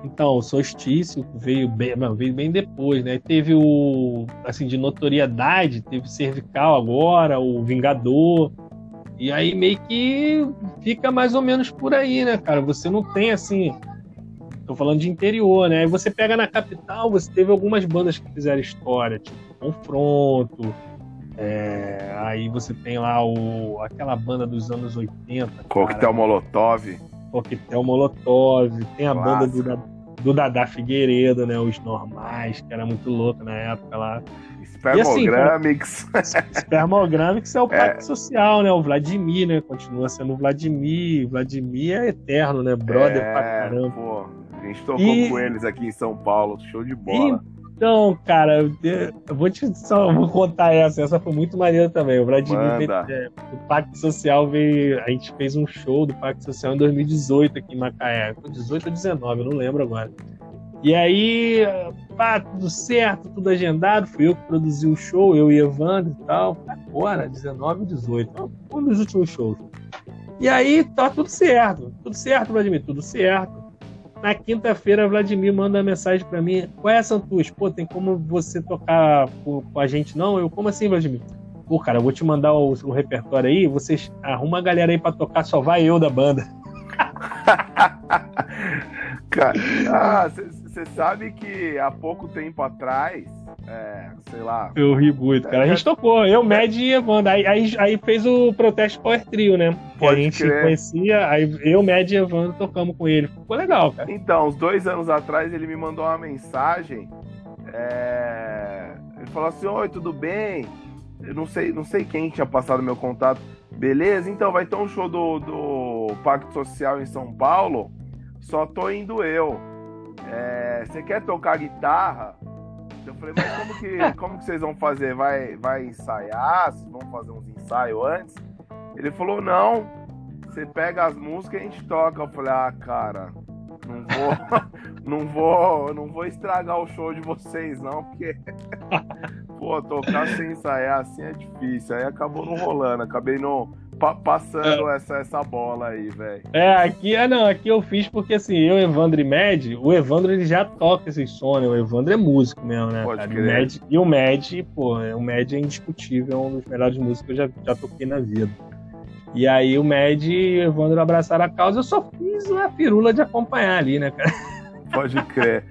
Então, o Solstício veio bem, veio bem depois, né? Teve o. Assim, de notoriedade, teve Cervical agora, o Vingador. E aí meio que fica mais ou menos por aí, né, cara? Você não tem assim. Tô falando de interior, né? Aí você pega na capital, você teve algumas bandas que fizeram história, tipo Confronto. É, aí você tem lá o, aquela banda dos anos 80. Coquetel Molotov. Coquetel Molotov. Tem a Nossa. banda do, do Dada Figueiredo, né? Os normais, que era muito louco na época lá. Spermogramics. Assim, Spermogramics é o é. pacto social, né? O Vladimir, né? Continua sendo o Vladimir. Vladimir é eterno, né? Brother é, pra caramba. Pô, a gente tocou e... com eles aqui em São Paulo. Show de bola. Então, cara, eu vou te só vou contar essa. Essa foi muito maneira também. O Vladimir é, o Pacto Social veio. A gente fez um show do Pacto Social em 2018 aqui em Macaé. Foi 18 ou 19, eu não lembro agora. E aí, pá, tudo certo, tudo agendado. Fui eu que produzi o show, eu e Evandro e tal. Agora, 19 e 18. Um dos últimos shows. E aí, tá tudo certo. Tudo certo, Vladimir, tudo certo. Na quinta-feira, Vladimir manda uma mensagem para mim. Qual é, Santos? Pô, tem como você tocar com a gente, não? Eu, como assim, Vladimir? Pô, cara, eu vou te mandar o, o repertório aí. Vocês arruma a galera aí para tocar, só vai eu da banda. cara, ah, você sabe que há pouco tempo atrás, é, sei lá. Eu ri muito, cara. A gente tocou, eu, Mad e Evandro. Aí, aí, aí, fez o Protesto Power Trio, né? A gente crer. conhecia, aí eu, Mad e Evandro tocamos com ele. Ficou legal, cara. Então, uns dois anos atrás ele me mandou uma mensagem. É... Ele falou assim: Oi, tudo bem? Eu não sei, não sei quem tinha passado meu contato. Beleza, então vai ter um show do, do Pacto Social em São Paulo. Só tô indo eu é, você quer tocar guitarra? Eu falei, mas como que, como que vocês vão fazer? Vai, vai ensaiar? Vocês vão fazer uns ensaios antes? Ele falou, não, você pega as músicas e a gente toca. Eu falei, ah, cara, não vou, não vou, não vou estragar o show de vocês, não, porque, pô, tocar sem ensaiar assim é difícil. Aí acabou não rolando, acabei não pa passando é. essa, essa bola aí, velho. É, aqui, é, não, aqui eu fiz porque assim, eu, Evandro e Med, o Evandro ele já toca esses sons, né? O Evandro é músico mesmo, né? Pode cara? Mad, e o Med, pô, o Med é indiscutível, é um dos melhores músicos que eu já, já toquei na vida. E aí o Med e o Evandro abraçaram a causa, eu só fiz uma firula de acompanhar ali, né, cara? Pode crer.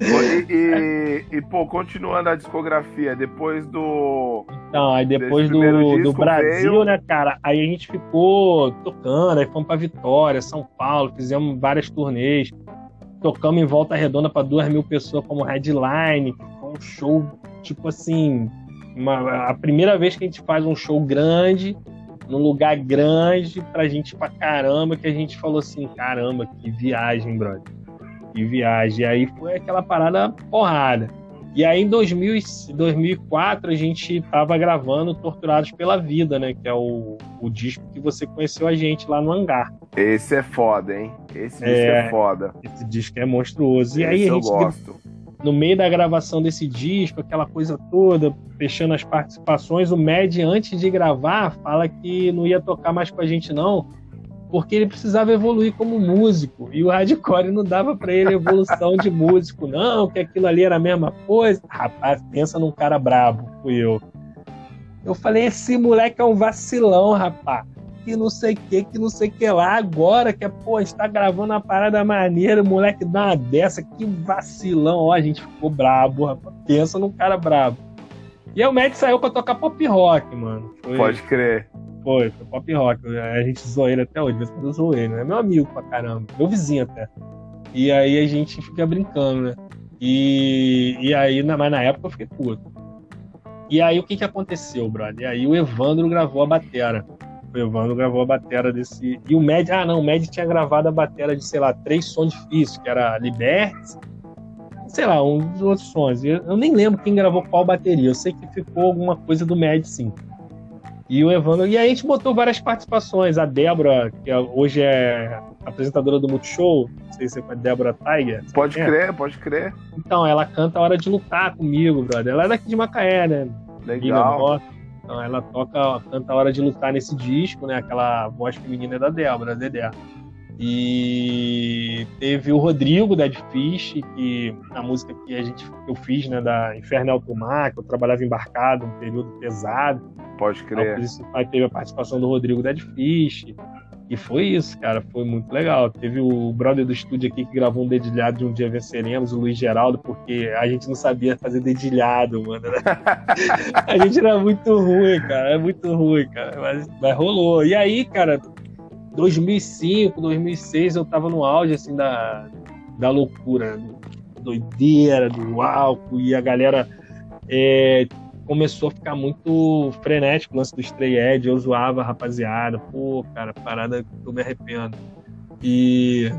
E, e, e, pô, continuando a discografia, depois do. Então, aí depois do, do Brasil, veio... né, cara? Aí a gente ficou tocando, aí fomos pra Vitória, São Paulo, fizemos várias turnês. Tocamos em volta redonda para duas mil pessoas como headline. Foi um show, tipo assim. Uma, a primeira vez que a gente faz um show grande, num lugar grande, pra gente pra caramba, que a gente falou assim: caramba, que viagem, brother de viagem. E aí foi aquela parada porrada. E aí em 2000, 2004 a gente tava gravando Torturados pela Vida, né? Que é o, o disco que você conheceu a gente lá no hangar. Esse é foda, hein? Esse disco é, é foda. Esse disco é monstruoso. E esse aí a gente, eu gosto. no meio da gravação desse disco, aquela coisa toda, fechando as participações, o Mad, antes de gravar, fala que não ia tocar mais com a gente, não porque ele precisava evoluir como músico e o hardcore não dava para ele evolução de músico, não, que aquilo ali era a mesma coisa. Rapaz, pensa num cara brabo, fui eu. Eu falei, esse moleque é um vacilão, rapaz. Que não sei o que, que não sei o que lá. Agora que, pô, a gente tá gravando uma parada maneira, o moleque dá uma dessa, que vacilão. Ó, a gente ficou brabo, rapaz. Pensa num cara brabo. E aí o Matt saiu pra tocar pop rock, mano. Foi, Pode crer. Foi, foi pop rock. A gente zoou ele até hoje, mas eu ele, né? Meu amigo pra caramba, meu vizinho até. E aí a gente fica brincando, né? E, e aí, na, mas na época eu fiquei puto. E aí o que que aconteceu, brother? E aí o Evandro gravou a batera. O Evandro gravou a batera desse. E o Med, ah não, o Med tinha gravado a batera de, sei lá, três sons difíceis, que era Liberty, sei lá, um dos outros sons. Eu, nem lembro quem gravou qual bateria. Eu sei que ficou alguma coisa do Med, sim. E o Evandro. E aí a gente botou várias participações. A Débora, que é, hoje é apresentadora do Multishow, não sei se é a Débora Tiger. Pode crer, pode crer. Então, ela canta a hora de lutar comigo, brother. Ela é daqui de Macaé, né? Legal. Então ela toca, canta a hora de lutar nesse disco, né? Aquela voz feminina da Débora, Dedé. E teve o Rodrigo da Fish, que a música que a gente que eu fiz, né, da Inferno Alto Mar, que eu trabalhava embarcado, um período pesado. Pode crer. Aí teve a participação do Rodrigo da Fish. E foi isso, cara, foi muito legal. Teve o brother do estúdio aqui que gravou um dedilhado de Um Dia Venceremos, o Luiz Geraldo, porque a gente não sabia fazer dedilhado, mano. Né? a gente era muito ruim, cara, é muito ruim, cara, mas, mas rolou. E aí, cara, 2005, 2006, eu tava no auge, assim, da, da loucura, doideira, do álcool, e a galera é, começou a ficar muito frenético o lance do Stray Edge, eu zoava a rapaziada, pô, cara, parada que eu me arrependo. E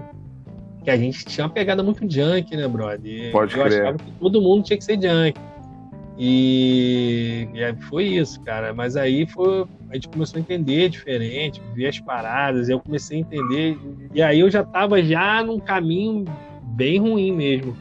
que a gente tinha uma pegada muito junk, né, brother? Pode eu crer. achava que todo mundo tinha que ser junk. E, e foi isso, cara. Mas aí foi, a gente começou a entender diferente, ver as paradas, eu comecei a entender. E aí eu já tava já num caminho bem ruim mesmo.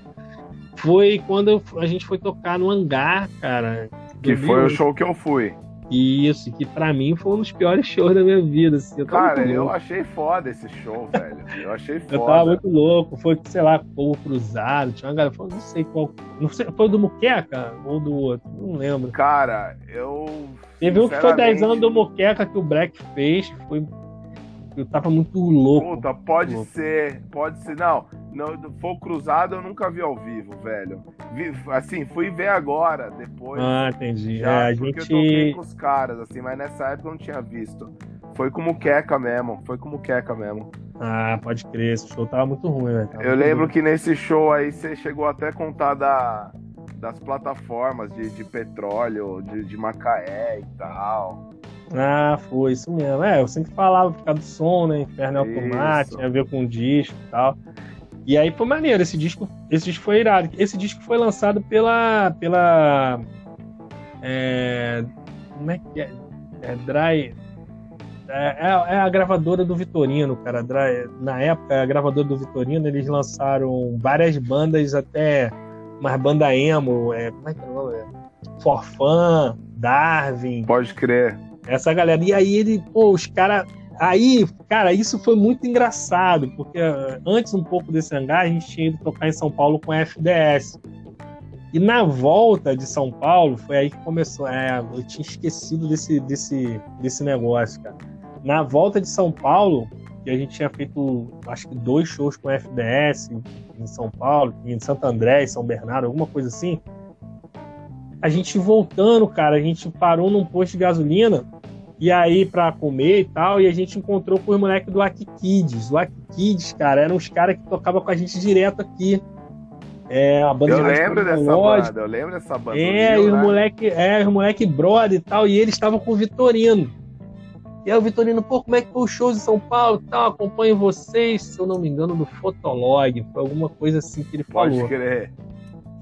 Foi quando a gente foi tocar no hangar, cara. Que foi o show que eu fui. Isso, que pra mim foi um dos piores shows da minha vida. Assim. Eu Cara, eu achei foda esse show, velho. Eu achei foda. Eu tava muito louco. Foi, sei lá, povo cruzado. Tinha uma galera, não sei qual. Não sei, foi do Muqueca ou do outro? Não lembro. Cara, eu. Teve um que foi 10 anos do Muqueca que o Black fez. Foi eu tava muito louco. Puta, pode louco. ser, pode ser. Não, não, foi cruzado eu nunca vi ao vivo, velho. Vi, assim, fui ver agora, depois. Ah, entendi. Já, é, a porque gente... eu toquei com os caras, assim, mas nessa época eu não tinha visto. Foi como queca mesmo, foi como queca mesmo. Ah, pode crer, esse show tava muito ruim, velho. Eu lembro ruim. que nesse show aí você chegou até a contar da, das plataformas de, de petróleo, de, de Macaé e tal. Ah, foi isso mesmo. É, eu sempre falava por causa do som, né? Inferno Automático, tinha a ver com o disco e tal. E aí foi maneiro, esse disco, esse disco foi irado. Esse disco foi lançado pela. pela. É, como é que é? É Dry. É, é, a gravadora do Vitorino, cara. Dry, na época, a gravadora do Vitorino, eles lançaram várias bandas, até umas banda emo, é, como é que é o nome? Forfã, Darwin. Pode crer. Essa galera. E aí ele, pô, os caras. Aí, cara, isso foi muito engraçado, porque antes um pouco desse hangar, a gente tinha ido tocar em São Paulo com a FDS. E na volta de São Paulo, foi aí que começou. É, eu tinha esquecido desse, desse, desse negócio, cara. Na volta de São Paulo, que a gente tinha feito, acho que dois shows com a FDS em São Paulo, em Santo André, em São Bernardo, alguma coisa assim a gente voltando, cara, a gente parou num posto de gasolina e aí para comer e tal, e a gente encontrou com os moleques do Aki Kids. O Aki Kids, cara, eram os caras que tocavam com a gente direto aqui. É, a banda eu lembro dessa banda, eu lembro dessa banda. É, Rio, os né? moleque, é, os moleque brother e tal, e eles estavam com o Vitorino. E aí o Vitorino, pô, como é que foi o show em São Paulo e tal? Acompanho vocês, se eu não me engano, do Fotolog. Foi alguma coisa assim que ele Pode falou. Pode crer.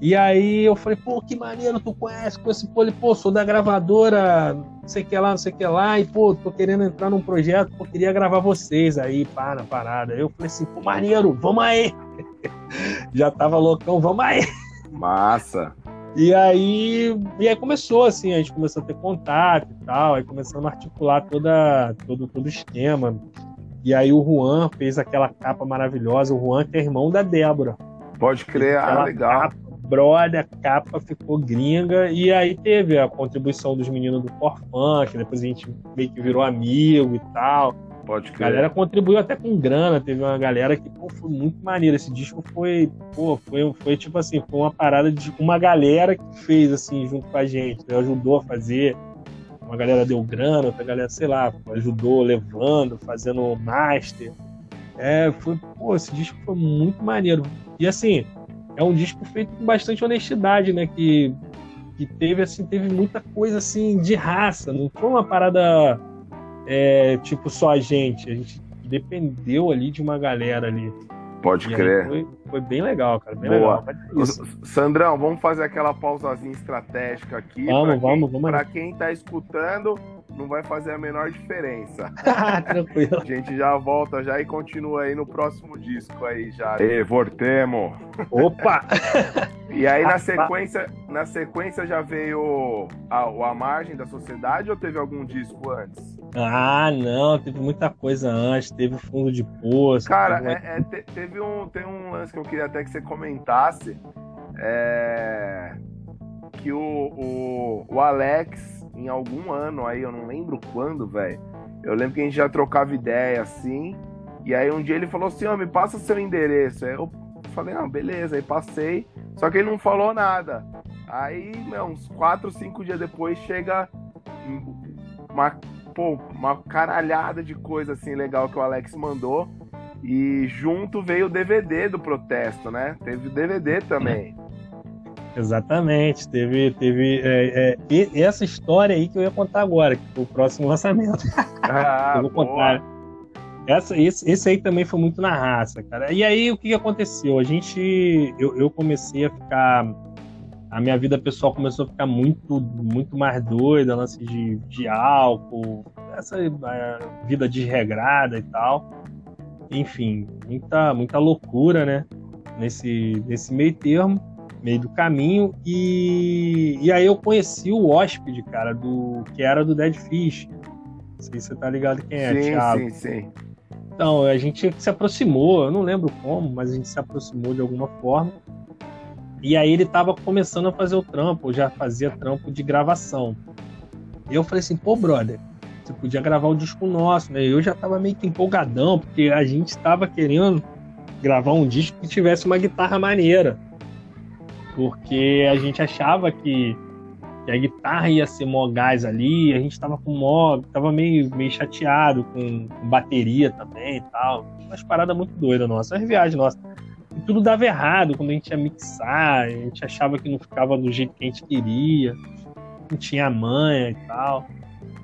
E aí eu falei, pô, que maneiro, tu conhece com esse pô, ele, pô, sou da gravadora, não sei o que lá, não sei o que lá, e pô, tô querendo entrar num projeto, pô, queria gravar vocês aí, pá, na parada. Eu falei assim, pô, maneiro, vamos aí. Já tava loucão, vamos aí. Massa. E aí, e aí começou assim, a gente começou a ter contato e tal, aí começamos a articular toda, todo, todo o esquema. E aí o Juan fez aquela capa maravilhosa, o Juan que é irmão da Débora. Pode crer, ah, legal. Capa brother, a capa ficou gringa. E aí teve a contribuição dos meninos do Forfan, que depois a gente meio que virou amigo e tal. Pode crer. A galera contribuiu até com grana. Teve uma galera que pô, foi muito maneiro. Esse disco foi, pô, foi, foi tipo assim, foi uma parada de uma galera que fez assim junto com a gente, né? ajudou a fazer. Uma galera deu grana, outra galera, sei lá, ajudou levando, fazendo master. É, foi, pô, esse disco foi muito maneiro. E assim, é um disco feito com bastante honestidade, né? Que, que teve assim, teve muita coisa assim de raça. Não foi uma parada é, tipo só a gente. A gente dependeu ali de uma galera ali. Pode e crer. Foi, foi, bem legal, cara. Bem Boa. legal. Sandrão, vamos fazer aquela pausazinha estratégica aqui. Vamos, vamos, vamos. Para quem tá escutando, não vai fazer a menor diferença. Tranquilo. A gente já volta já e continua aí no próximo disco aí já. E voltemos. Opa! e aí na sequência, na sequência já veio a, a margem da sociedade ou teve algum disco antes? Ah, não, teve muita coisa antes, teve o fundo de poço. Cara, teve, é, é, te, teve um, tem um lance que eu queria até que você comentasse. É, que o, o, o Alex em algum ano aí, eu não lembro quando, velho. Eu lembro que a gente já trocava ideia assim. E aí um dia ele falou assim: Ó, oh, me passa seu endereço. Aí eu falei: Não, beleza. Aí passei. Só que ele não falou nada. Aí, meu, uns 4, 5 dias depois chega uma, pô, uma caralhada de coisa assim legal que o Alex mandou. E junto veio o DVD do protesto, né? Teve o DVD também. Exatamente, teve, teve é, é, essa história aí que eu ia contar agora, que foi o próximo lançamento. Ah, eu vou boa. contar. Essa, esse, esse aí também foi muito na raça, cara. E aí o que, que aconteceu? A gente, eu, eu comecei a ficar, a minha vida pessoal começou a ficar muito, muito mais doida, lance de, de álcool, essa vida desregrada e tal. Enfim, muita, muita loucura, né? Nesse, nesse meio termo meio do caminho. E, e aí eu conheci o hóspede, cara, do que era do Dead Fish. Não sei se você tá ligado quem é, sim, Thiago. Sim, sim. Então, a gente se aproximou, eu não lembro como, mas a gente se aproximou de alguma forma. E aí ele tava começando a fazer o trampo, já fazia trampo de gravação. E eu falei assim, pô, brother, você podia gravar o disco nosso, né? Eu já tava meio que empolgadão, porque a gente tava querendo gravar um disco que tivesse uma guitarra maneira porque a gente achava que, que a guitarra ia ser mó gás ali, a gente tava com mó, tava meio, meio chateado com, com bateria também e tal. Umas paradas muito doidas nossas, umas viagens nossas. E tudo dava errado quando a gente ia mixar, a gente achava que não ficava do jeito que a gente queria, não tinha manha e tal.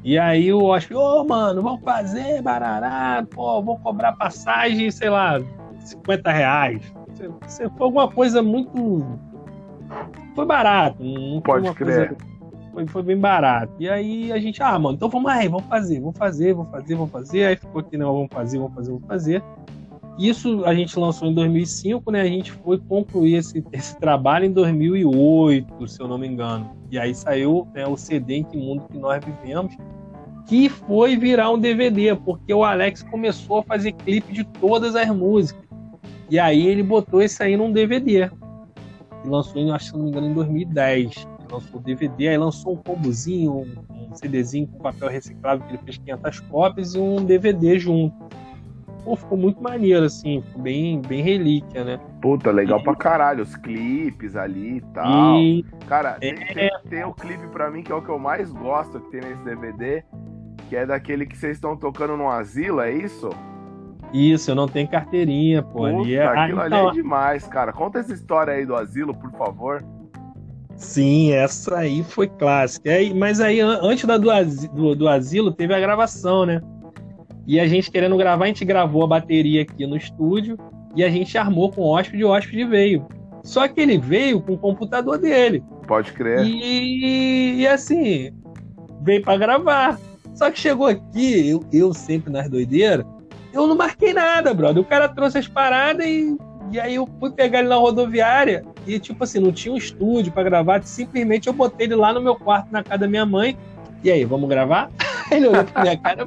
E aí eu acho que, ô oh, mano, vamos fazer, barará, pô, vou cobrar passagem, sei lá, 50 reais. Se for alguma coisa muito foi barato. Não Pode crer. Foi, foi, bem barato. E aí a gente, ah, mano, então vamos aí, vamos fazer, vamos fazer, vamos fazer, vamos fazer. Aí ficou aqui, não, vamos fazer, vamos fazer, vamos fazer. Isso a gente lançou em 2005, né? A gente foi concluir esse, esse trabalho em 2008, se eu não me engano. E aí saiu né, o CD Em Que Mundo Que Nós Vivemos, que foi virar um DVD, porque o Alex começou a fazer clipe de todas as músicas. E aí ele botou isso aí num DVD lançou, acho que não me engano, em 2010. lançou o DVD, aí lançou um combozinho, um, um CDzinho com papel reciclável que ele fez 500 cópias e um DVD junto. Pô, ficou muito maneiro, assim, ficou bem, bem relíquia, né? Puta, legal e... pra caralho, os clipes ali e tal. E... Cara, é... tem, tem, o clipe pra mim que é o que eu mais gosto que tem nesse DVD, que é daquele que vocês estão tocando no asilo, é isso? Isso, eu não tenho carteirinha, pô. Puta, ali é... aquilo ah, então... ali é demais, cara. Conta essa história aí do asilo, por favor. Sim, essa aí foi clássica. É, mas aí, antes da do, do, do asilo, teve a gravação, né? E a gente querendo gravar, a gente gravou a bateria aqui no estúdio e a gente armou com o hóspede e o hóspede veio. Só que ele veio com o computador dele. Pode crer. E, e assim, veio para gravar. Só que chegou aqui, eu, eu sempre nas doideiras, eu não marquei nada, brother. O cara trouxe as paradas e, e aí eu fui pegar ele na rodoviária e, tipo assim, não tinha um estúdio para gravar. Simplesmente eu botei ele lá no meu quarto, na casa da minha mãe. E aí, vamos gravar? Ele olhou pra minha cara,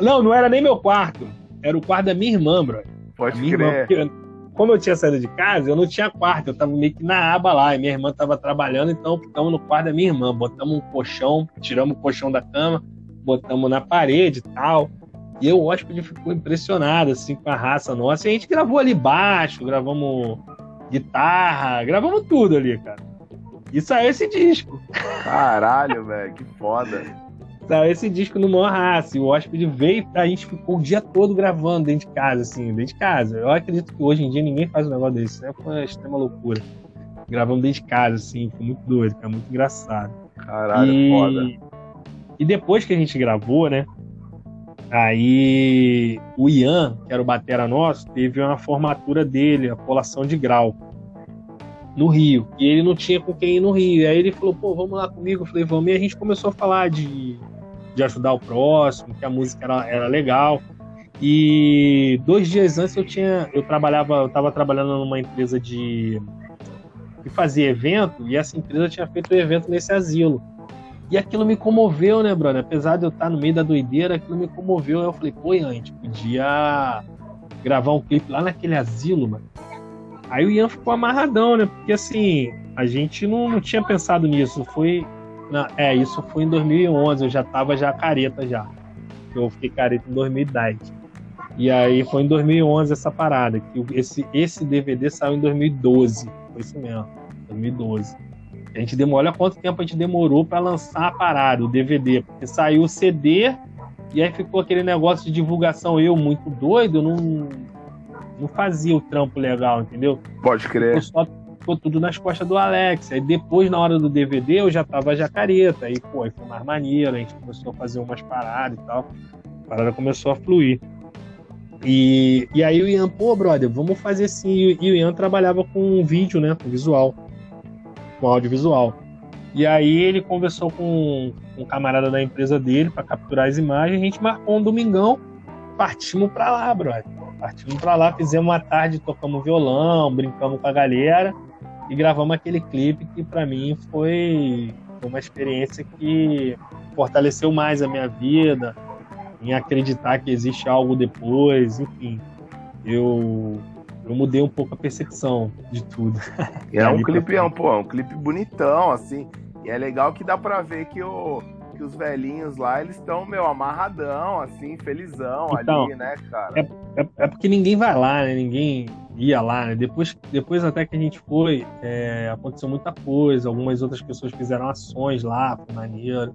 Não, não era nem meu quarto. Era o quarto da minha irmã, brother. Pode crer. Irmã, como eu tinha saído de casa, eu não tinha quarto, eu tava meio que na aba lá, e minha irmã tava trabalhando, então ficamos no quarto da minha irmã, botamos um colchão, tiramos o colchão da cama, botamos na parede e tal. E eu, o hóspede ficou impressionado, assim, com a raça nossa. E a gente gravou ali baixo, gravamos guitarra, gravamos tudo ali, cara. E saiu esse disco. Caralho, velho, que foda. Saiu esse disco no maior raça. E o hóspede veio, a gente ficou o dia todo gravando dentro de casa, assim, dentro de casa. Eu acredito que hoje em dia ninguém faz um negócio desse, né? Foi uma extrema loucura. Gravando dentro de casa, assim, foi muito doido, foi muito engraçado. Caralho, e... foda. E depois que a gente gravou, né? Aí o Ian, que era o batera nosso, teve uma formatura dele, a colação de grau no Rio. E ele não tinha com quem ir no Rio. Aí ele falou, pô, vamos lá comigo. Eu falei, vamos. E a gente começou a falar de, de ajudar o próximo, que a música era, era legal. E dois dias antes eu tinha. Eu trabalhava, eu estava trabalhando numa empresa de, de fazer evento, e essa empresa tinha feito um evento nesse asilo. E aquilo me comoveu, né, brother? Apesar de eu estar no meio da doideira, aquilo me comoveu. Eu falei, pô, Ian, podia gravar um clipe lá naquele asilo, mano. Aí o Ian ficou amarradão, né? Porque assim, a gente não, não tinha pensado nisso. Foi. Na, é, isso foi em 2011, eu já tava já careta já. Eu fiquei careta em 2010. E aí foi em 2011 essa parada. Que esse, esse DVD saiu em 2012. Foi isso mesmo, 2012. A gente demorou, olha quanto tempo a gente demorou para lançar a parada, o DVD, porque saiu o CD e aí ficou aquele negócio de divulgação. Eu, muito doido, não, não fazia o trampo legal, entendeu? Pode crer. Ficou, só, ficou tudo nas costas do Alex. Aí depois, na hora do DVD, eu já tava jacareta. Aí, pô, aí foi mais maneiro, a gente começou a fazer umas paradas e tal. A parada começou a fluir. E, e aí o Ian, pô, brother, vamos fazer assim. E o Ian trabalhava com vídeo, né? Com visual com audiovisual. E aí ele conversou com um camarada da empresa dele para capturar as imagens. A gente marcou um domingão, partimos para lá, brother. Partimos para lá, fizemos uma tarde, tocamos violão, brincamos com a galera e gravamos aquele clipe que para mim foi uma experiência que fortaleceu mais a minha vida, em acreditar que existe algo depois, enfim. Eu eu mudei um pouco a percepção de tudo. É um clipe, é um, pô, é um clipe bonitão, assim. E é legal que dá pra ver que, o, que os velhinhos lá, eles estão, meu, amarradão, assim, felizão então, ali, né, cara? É, é, é, porque ninguém vai lá, né? Ninguém ia lá, né? Depois, depois até que a gente foi, é, aconteceu muita coisa. Algumas outras pessoas fizeram ações lá, foi maneiro.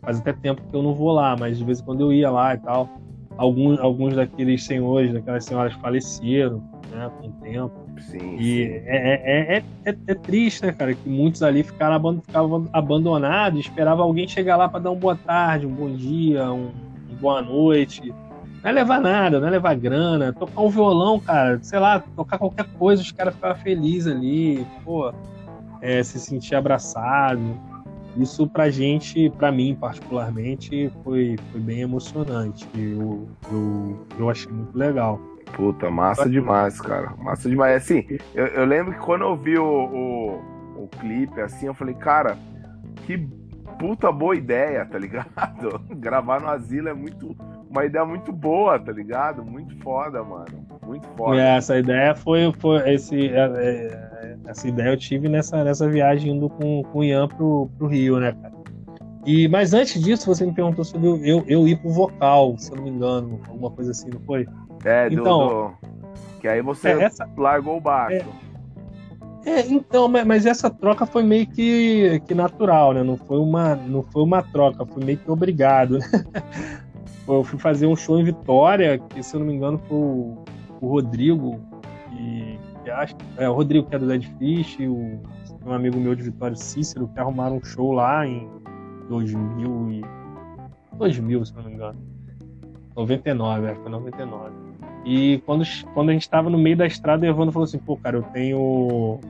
Faz até tempo que eu não vou lá, mas de vez em quando eu ia lá e tal. Alguns, alguns daqueles senhores, daquelas senhoras faleceram né, com o tempo. Sim, e sim. É, é, é, é, triste, né, cara, que muitos ali ficaram, ficavam abandonados, esperavam alguém chegar lá para dar uma boa tarde, um bom dia, um, um boa noite. Não é levar nada, não é levar grana, tocar um violão, cara, sei lá, tocar qualquer coisa, os caras ficavam felizes ali, pô, é, se sentir abraçado. Isso pra gente, pra mim particularmente, foi, foi bem emocionante. Eu, eu, eu achei muito legal. Puta, massa demais, cara. Massa demais. Assim, eu, eu lembro que quando eu vi o, o, o, clipe, assim, eu falei, cara, que puta boa ideia, tá ligado? Gravar no asilo é muito. Uma ideia muito boa, tá ligado? Muito foda, mano. Muito foda. É, essa ideia foi. foi esse, é, é, essa ideia eu tive nessa, nessa viagem indo com, com o Ian pro, pro Rio, né, cara? E, mas antes disso, você me perguntou sobre eu, eu ir pro vocal, se eu não me engano, alguma coisa assim, não foi? É, do, então, do... que aí você é, essa... largou o baixo. É, é, então, mas essa troca foi meio que, que natural, né? Não foi, uma, não foi uma troca, foi meio que obrigado. Né? Eu fui fazer um show em Vitória, que se eu não me engano foi o, o Rodrigo, que, que acho, é o Rodrigo que é do Dead Fish, o, um amigo meu de Vitória, Cícero, que arrumaram um show lá em 2000 e 2000, se não me engano. 99, acho que foi 99. E quando, quando a gente tava no meio da estrada, o Evandro falou assim: pô, cara, eu tenho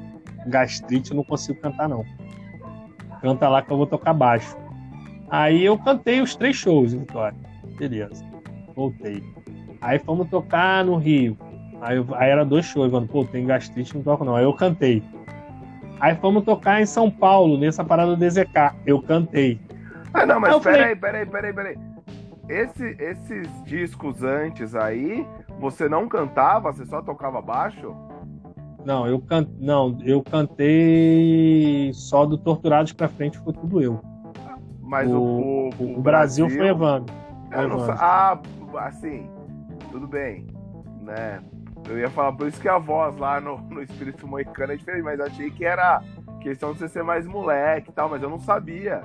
gastrite, eu não consigo cantar, não. Canta lá que eu vou tocar baixo. Aí eu cantei os três shows em Vitória. Beleza. Voltei. Aí fomos tocar no Rio. Aí, aí era dois shows, Evandro. Pô, tem gastrite, não toco não. Aí eu cantei. Aí fomos tocar em São Paulo, nessa parada do DZK. Eu cantei. Ah, não, mas peraí, peraí, peraí, peraí. Esse, esses discos antes aí, você não cantava, você só tocava baixo? Não, eu can... não, eu cantei só do Torturados pra frente, foi tudo eu. Mas o, o, o, o Brasil, Brasil, foi Evandro. Foi Evandro. Ah, assim, tudo bem, né? Eu ia falar, por isso que a voz lá no, no Espírito Moicano é diferente, mas achei que era questão de você ser mais moleque e tal, mas eu não sabia.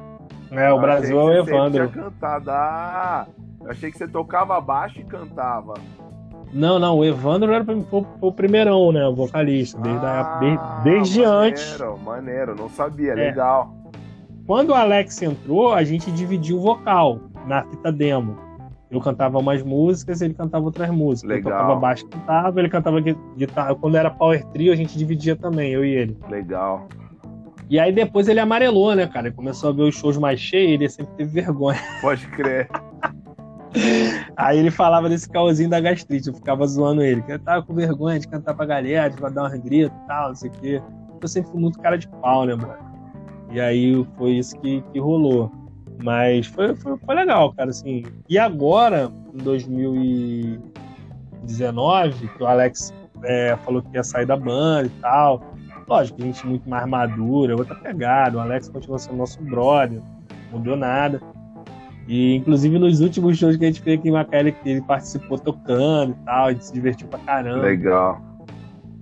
É, o eu Brasil é o Evandro. Tinha cantado. Ah, eu achei que você tocava baixo e cantava. Não, não, o Evandro era foi o primeirão, né? O vocalista, desde, ah, a, desde maneiro, antes. Maneiro, maneiro, não sabia, é. legal. Quando o Alex entrou, a gente dividiu o vocal na fita demo. Eu cantava umas músicas, ele cantava outras músicas. Legal. Eu tocava baixo, cantava, ele cantava guitarra. Quando era Power Trio, a gente dividia também, eu e ele. Legal. E aí depois ele amarelou, né, cara? Ele começou a ver os shows mais cheios e ele sempre teve vergonha. Pode crer. Aí ele falava desse caosinho da gastrite, eu ficava zoando ele, que tava com vergonha de cantar pra galera, de dar um grito e tal, não sei o quê. Eu sempre fui muito cara de pau, né, mano? E aí foi isso que, que rolou. Mas foi, foi, foi legal, cara, assim. E agora, em 2019, que o Alex é, falou que ia sair da banda e tal. Lógico, a gente muito mais madura, outra pegada. O Alex continua sendo nosso brother, não mudou nada. E inclusive nos últimos shows que a gente fez aqui em Macaé, ele participou tocando e tal, a gente se divertiu pra caramba. Legal.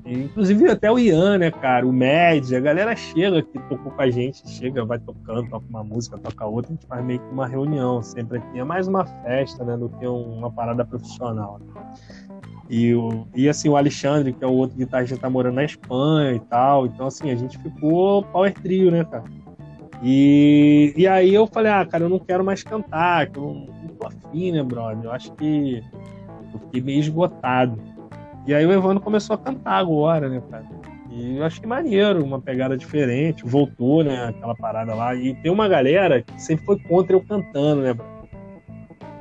E, inclusive até o Ian, né, cara, o Med, a galera chega que tocou com a gente, chega, vai tocando, toca uma música, toca outra, a gente faz meio que uma reunião sempre aqui. É mais uma festa, né, do que uma parada profissional. Né? E, o, e assim, o Alexandre, que é o outro guitarrista, tá morando na Espanha e tal. Então, assim, a gente ficou power trio, né, cara? E, e aí eu falei, ah, cara, eu não quero mais cantar, que eu não, tô afim, né, brother? Eu acho que eu fiquei meio esgotado. E aí o Evandro começou a cantar agora, né, cara? E eu achei maneiro, uma pegada diferente, voltou, né, aquela parada lá. E tem uma galera que sempre foi contra eu cantando, né, brother?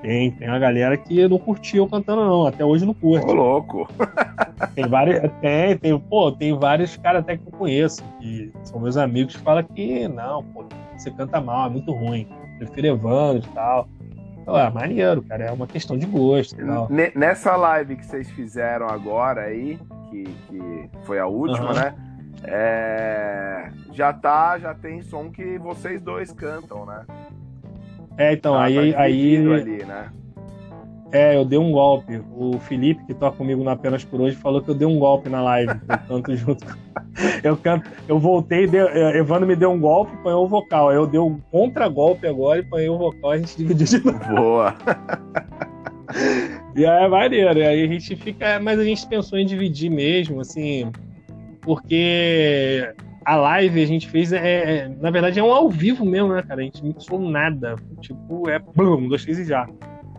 Tem, tem uma galera que não curtiu cantando, não. Até hoje não curte. Ô, louco. Tem vários. Tem, tem, pô, tem vários caras até que eu conheço, que são meus amigos, que falam que não, pô, você canta mal, é muito ruim. Prefiro Evandro e tal. Então, é maneiro, cara. É uma questão de gosto. Tal. Nessa live que vocês fizeram agora aí, que, que foi a última, uhum. né? É, já tá, já tem som que vocês dois cantam, né? É, então, ah, aí. Tá aí ali, né? É, eu dei um golpe. O Felipe, que toca comigo na Apenas por Hoje, falou que eu dei um golpe na live. Eu canto junto. Eu canto. Eu voltei, deu, é, Evandro me deu um golpe e o vocal. Aí eu dei um contra-golpe agora e põe o vocal e a gente dividiu de novo. Boa! E aí é maneiro. E aí a gente fica. Mas a gente pensou em dividir mesmo, assim. Porque a live a gente fez é, é, na verdade é um ao vivo mesmo, né, cara? A gente não mixou nada. Tipo, é bum, dois, três e já.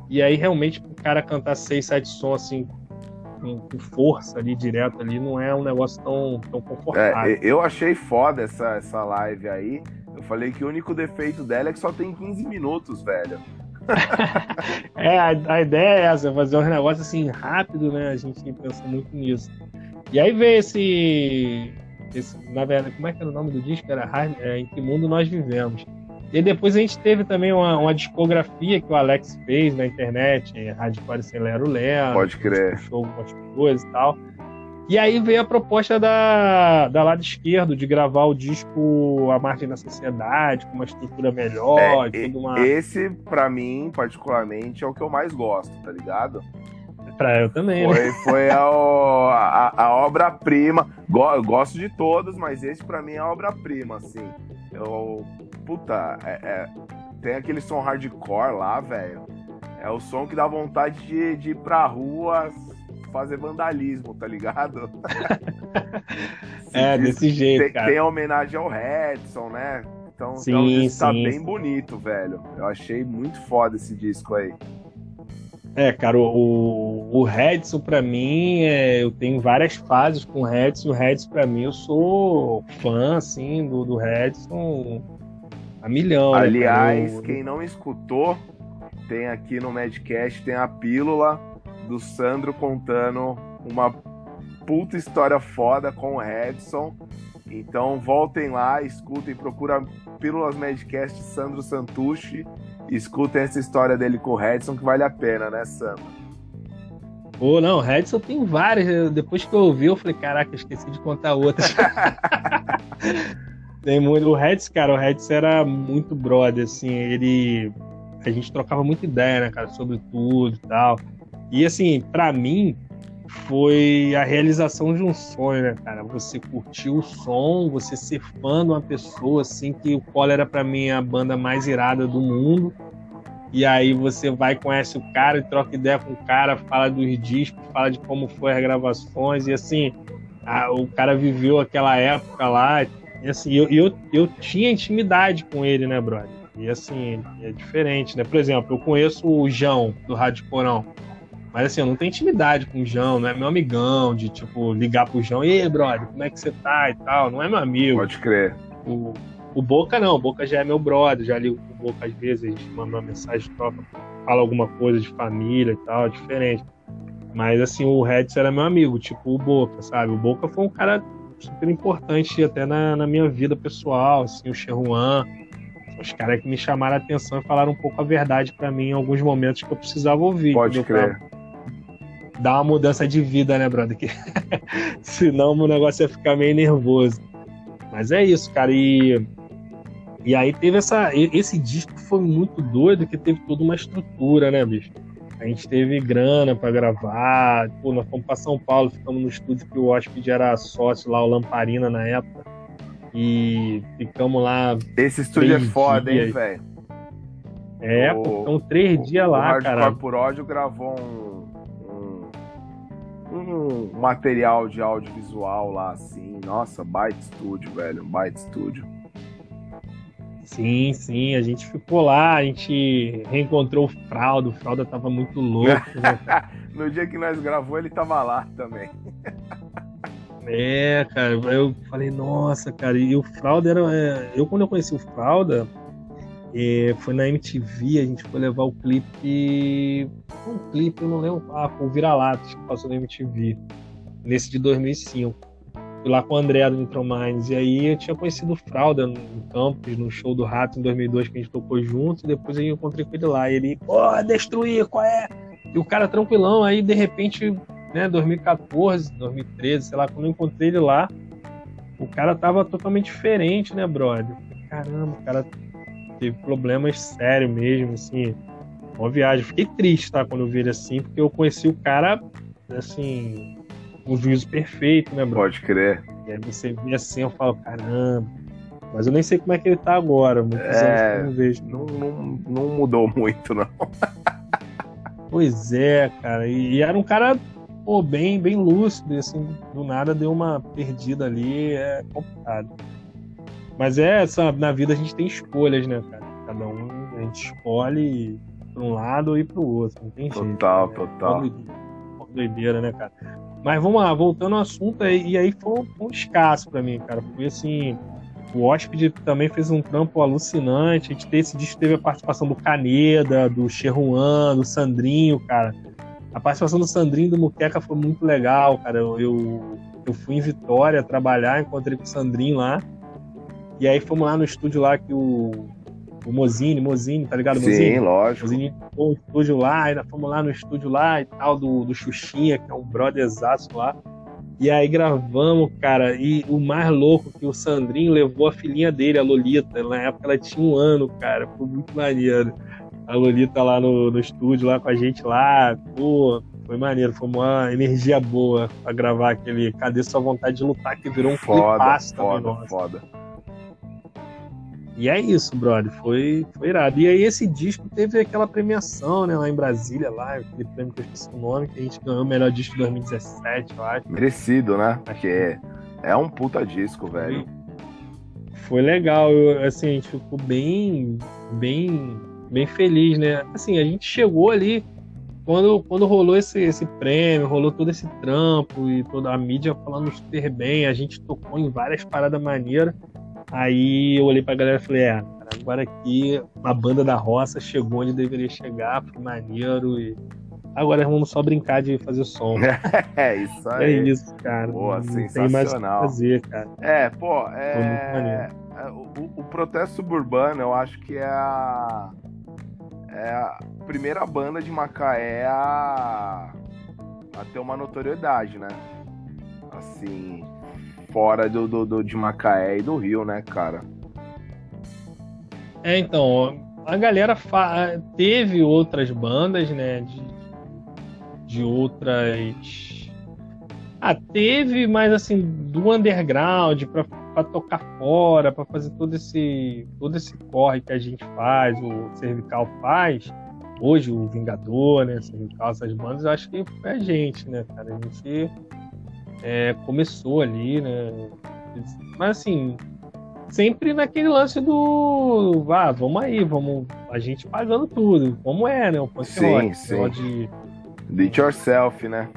E aí realmente o cara cantar seis, sete sons assim com força ali direto ali não é um negócio tão, tão confortável. É, eu achei foda essa, essa live aí. Eu falei que o único defeito dela é que só tem 15 minutos, velho. é, a, a, ideia é essa, fazer um negócio assim rápido, né? A gente pensa muito nisso. E aí veio esse esse, na verdade, como é que era o nome do disco? Era é, Em Que Mundo Nós Vivemos. E depois a gente teve também uma, uma discografia que o Alex fez na internet, Hardcore Sem Lero Lero. Pode crer. Show algumas coisas e tal. E aí veio a proposta da, da lado esquerdo de gravar o disco A Margem da Sociedade, com uma estrutura melhor. É, uma... Esse, para mim, particularmente, é o que eu mais gosto, tá ligado? Eu também, foi, né? Foi a, a, a obra-prima. Eu gosto de todos, mas esse pra mim é a obra-prima, assim. Eu. Puta, é, é, tem aquele som hardcore lá, velho. É o som que dá vontade de, de ir pra rua fazer vandalismo, tá ligado? é, desse jeito, tem, cara. Tem a homenagem ao Redson, né? Então, sim, então sim, tá bem sim. bonito, velho. Eu achei muito foda esse disco aí. É, cara, o, o Redson, pra mim, é, eu tenho várias fases com o Redson. O Redson, pra mim, eu sou fã, assim, do, do Redson a milhão. Né, Aliás, né, quem não escutou, tem aqui no Madcast, tem a pílula do Sandro contando uma puta história foda com o Redson. Então voltem lá, escutem, procura Pílulas Madcast Sandro Santucci escutem essa história dele com o Redson, que vale a pena, né, Sam? Pô, não, Redson tem várias. Depois que eu ouvi, eu falei, caraca, esqueci de contar outras. tem muito. O Redson, cara, o Redson era muito brother, assim, ele. A gente trocava muita ideia, né, cara, sobre tudo e tal. E assim, para mim, foi a realização de um sonho, né, cara? Você curtir o som, você ser fã de uma pessoa, assim, que o Collor era pra mim a banda mais irada do mundo. E aí você vai, conhece o cara e troca ideia com o cara, fala dos discos, fala de como foi as gravações, e assim, a, o cara viveu aquela época lá. E assim, eu, eu, eu tinha intimidade com ele, né, brother? E assim, é diferente, né? Por exemplo, eu conheço o João, do Rádio Porão. Mas assim, eu não tenho intimidade com o João, não é meu amigão, de tipo, ligar pro João, e aí, brother, como é que você tá e tal, não é meu amigo. Pode crer. O, o Boca não, o Boca já é meu brother, já ligo com o Boca às vezes, a gente manda uma mensagem, troca, fala alguma coisa de família e tal, diferente. Mas assim, o Redson era meu amigo, tipo o Boca, sabe? O Boca foi um cara super importante até na, na minha vida pessoal, assim, o Cheruan, os caras que me chamaram a atenção e falaram um pouco a verdade para mim em alguns momentos que eu precisava ouvir. Pode crer. Pra dar uma mudança de vida, né, brother? Que... Senão o negócio ia ficar meio nervoso. Mas é isso, cara. E, e aí teve essa. Esse disco foi muito doido, que teve toda uma estrutura, né, bicho? A gente teve grana para gravar. Pô, nós fomos para São Paulo, ficamos no estúdio que o hóspede era sócio lá, o Lamparina, na época. E ficamos lá. Esse estúdio é foda, dias. hein, velho? É, o, pô, ficamos três dias lá, o cara. O por ódio gravou um um material de audiovisual lá, assim. Nossa, Byte Studio, velho. Byte Studio. Sim, sim, a gente ficou lá, a gente reencontrou o Fralda, o Fralda tava muito louco. Né, no dia que nós gravou, ele tava lá também. é, cara, eu falei, nossa, cara, e o Fralda era. É, eu, quando eu conheci o Fralda, foi na MTV, a gente foi levar o clipe. Um clipe, eu não lembro. Ah, foi o Vira-Latas que passou na MTV. Nesse de 2005. Fui lá com o André do Nitromines. E aí eu tinha conhecido o Fralda no Campos, no show do Rato em 2002, que a gente tocou junto. E depois eu encontrei com ele lá. E ele, pô, destruir, qual é? E o cara tranquilão. Aí de repente, né, 2014, 2013, sei lá, quando eu encontrei ele lá, o cara tava totalmente diferente, né, brother? Caramba, o cara teve problemas sérios mesmo, assim. Uma viagem. Fiquei triste, tá? Quando eu vi ele assim, porque eu conheci o cara, assim, um juízo perfeito, né, bro? Pode crer. E aí você vê assim, eu falo, caramba. Mas eu nem sei como é que ele tá agora. Muitos é, anos que eu não vejo. Não, não, não mudou muito, não. pois é, cara. E, e, era um cara, pô, bem, bem lúcido. E, assim, do nada deu uma perdida ali. É complicado. Mas é, sabe, na vida a gente tem escolhas, né, cara? Cada um a gente escolhe para um lado e para o outro, não tem total, jeito. Total, né? Doideira, né, cara? Mas vamos lá, voltando ao assunto, e aí foi, foi um escasso para mim, cara. Foi assim, o Hóspede também fez um trampo alucinante. A gente teve, esse disco teve a participação do Caneda, do Cherruan, do Sandrinho, cara. A participação do Sandrinho e do Muqueca foi muito legal, cara. Eu, eu, eu fui em Vitória trabalhar, encontrei com o Sandrinho lá. E aí fomos lá no estúdio lá que o, o Mozini, Mozini, tá ligado? Sim, lógico. Mozini o estúdio lá, ainda fomos lá no estúdio lá e tal, do, do Xuxinha, que é um brother exato lá. E aí gravamos, cara, e o mais louco que o Sandrinho levou a filhinha dele, a Lolita. Na época ela tinha um ano, cara, foi muito maneiro. A Lolita lá no, no estúdio, lá com a gente lá, pô, foi maneiro, foi uma energia boa pra gravar aquele Cadê Sua Vontade de Lutar, que virou um foda, foda, também, foda. E é isso, brother. Foi, foi irado. E aí esse disco teve aquela premiação, né, lá em Brasília, lá, aquele prêmio que eu esqueci o nome, que a gente ganhou o melhor disco de 2017, eu acho. Merecido, né? Porque é, é um puta disco, velho. Foi legal, eu, assim, a gente ficou bem, bem, bem feliz, né? Assim, a gente chegou ali quando, quando rolou esse, esse prêmio, rolou todo esse trampo e toda a mídia falando super bem, a gente tocou em várias paradas maneiras. Aí eu olhei pra galera e falei, é, agora aqui a banda da roça chegou onde deveria chegar, foi maneiro e agora vamos só brincar de fazer som. é isso aí. É isso, cara. Boa, Não sensacional. Fazer, cara. É, pô, é... é o, o Protesto Suburbano, eu acho que é a... É a primeira banda de Macaé a a ter uma notoriedade, né? Assim, fora do, do, do, de Macaé e do Rio, né, cara? É, então, a galera teve outras bandas, né, de, de outras... Ah, teve, mas assim, do underground, pra, pra tocar fora, pra fazer todo esse, todo esse corre que a gente faz, o Cervical faz, hoje o Vingador, né, Cervical, essas bandas, eu acho que foi a gente, né, cara, a gente é, começou ali, né, mas assim, sempre naquele lance do. Ah, vamos aí, vamos. A gente pagando tudo, como é, né? O punk sim, rock. Sim. De... Do it yourself, né?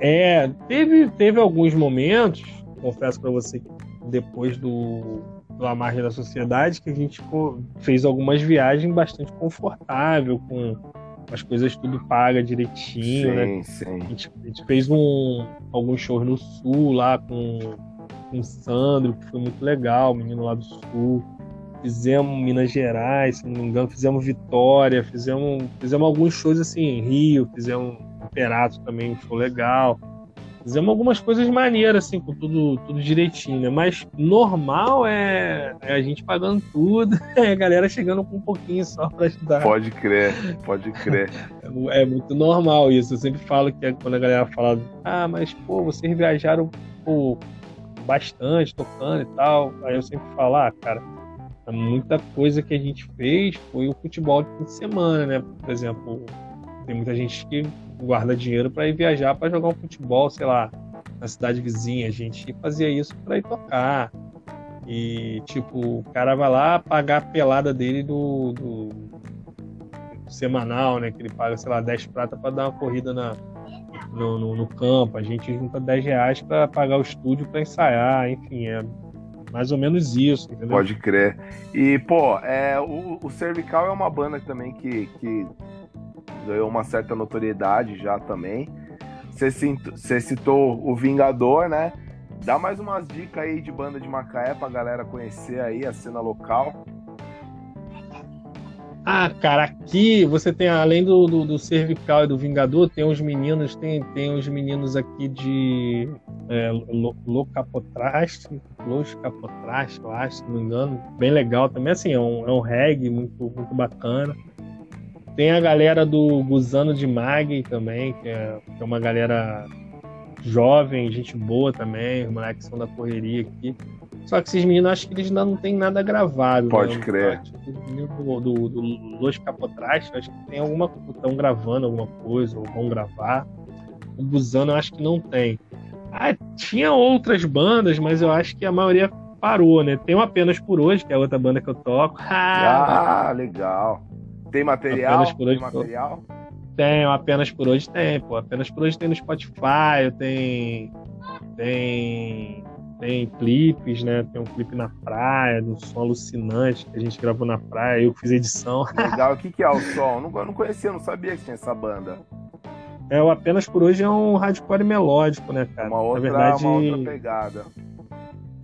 É, teve, teve alguns momentos, confesso para você depois do, do A Margem da Sociedade, que a gente fez algumas viagens bastante confortável, com as coisas tudo paga direitinho, sim, né? Sim. A gente, a gente fez um, alguns shows no sul lá com com o Sandro, que foi muito legal, menino lá do Sul. Fizemos Minas Gerais, se não me engano, fizemos Vitória, fizemos, fizemos alguns shows assim em Rio, fizemos Imperato também, um show legal. Fizemos algumas coisas maneiras, assim, com tudo, tudo direitinho, né? Mas normal é, é a gente pagando tudo, é a galera chegando com um pouquinho só para ajudar. Pode crer, pode crer. É, é, muito normal isso. Eu sempre falo que é quando a galera fala, ah, mas pô, vocês viajaram pô, bastante tocando e tal. Aí eu sempre falo, ah, cara, muita coisa que a gente fez foi o futebol de fim de semana, né? Por exemplo, tem muita gente que guarda dinheiro para ir viajar para jogar um futebol, sei lá, na cidade vizinha. A gente fazia isso para ir tocar. E, tipo, o cara vai lá pagar a pelada dele do, do, do semanal, né? Que ele paga, sei lá, 10 prata para dar uma corrida na, no, no, no campo, a gente junta 10 reais para pagar o estúdio para ensaiar, enfim, é mais ou menos isso, entendeu? Pode crer. E, pô, é, o, o Cervical é uma banda também que, que ganhou uma certa notoriedade já também. Você, citou o Vingador, né? Dá mais umas dicas aí de banda de Macaé pra galera conhecer aí a cena local. Ah, cara, aqui você tem, além do, do, do, Cervical e do Vingador, tem uns meninos, tem, tem uns meninos aqui de é, Locapotraste, Locapotraste, eu acho, se não me engano, bem legal também, assim, é um, é um reggae muito, muito bacana. Tem a galera do Gusano de Mag também, que é, que é uma galera jovem, gente boa também, os moleques são da correria aqui. Só que esses meninos, acho que eles ainda não tem nada gravado. Pode né? crer. Do, do, do Los Capotrás, acho que tem alguma. Estão gravando alguma coisa, ou vão gravar. O Busano, acho que não tem. Ah, tinha outras bandas, mas eu acho que a maioria parou, né? Tem o Apenas por Hoje, que é a outra banda que eu toco. Ah, legal. Tem material? Apenas por hoje, tem material? Tem, Apenas por Hoje tem, pô. Apenas por Hoje tem no Spotify, tem. Tem tem clipes, né? Tem um clipe na praia, do som alucinante que a gente gravou na praia, eu fiz edição. Legal, o que, que é o som? Eu não conhecia, não sabia que tinha essa banda. É, o Apenas por Hoje é um hardcore melódico, né, cara? Uma outra, na verdade, uma outra pegada.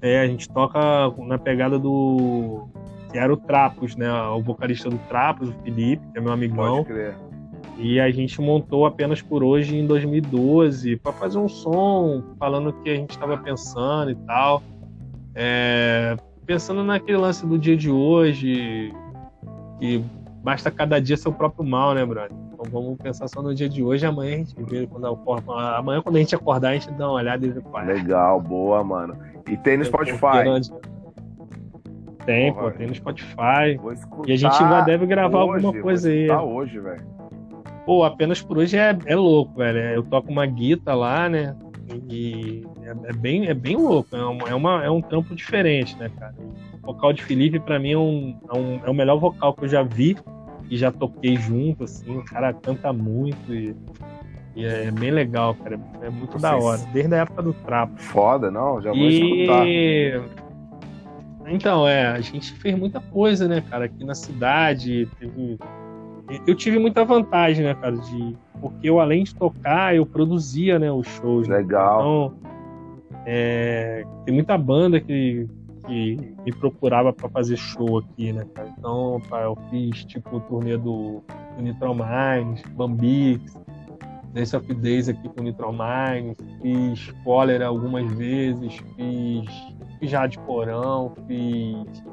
É, a gente toca na pegada do. Que era o Trapos, né? O vocalista do Trapos, o Felipe, que é meu amigão. Pode crer. E a gente montou apenas por hoje em 2012 para fazer um som falando o que a gente estava pensando e tal. É, pensando naquele lance do dia de hoje, que basta cada dia seu próprio mal, né, brother? Então vamos pensar só no dia de hoje, amanhã a gente vê quando amanhã quando a gente acordar a gente dá uma olhada e vê qual é. Legal, boa, mano. E tem no Spotify. Tem, Porra, pô, tem no Spotify. E a gente já deve gravar hoje, alguma coisa aí. hoje, velho. Pô, apenas por hoje é, é louco, velho. Eu toco uma guita lá, né? E é, é, bem, é bem louco. É, uma, é, uma, é um trampo diferente, né, cara? O vocal de Felipe, para mim, é, um, é, um, é o melhor vocal que eu já vi e já toquei junto, assim. O cara canta muito e, e é bem legal, cara. É muito Vocês... da hora. Desde a época do trapo. Foda, não? Já vou e... escutar. Então, é, a gente fez muita coisa, né, cara, aqui na cidade. Teve eu tive muita vantagem, né, cara, de porque eu além de tocar, eu produzia, né, os shows. Né? Legal. Então, é, tem muita banda que, que me procurava para fazer show aqui, né, cara. Então, eu fiz tipo o turnê do, Nitro Mines, Bambix, Dance of Days aqui com Nitromine, fiz Cólera algumas vezes, fiz, fiz de Porão, fiz.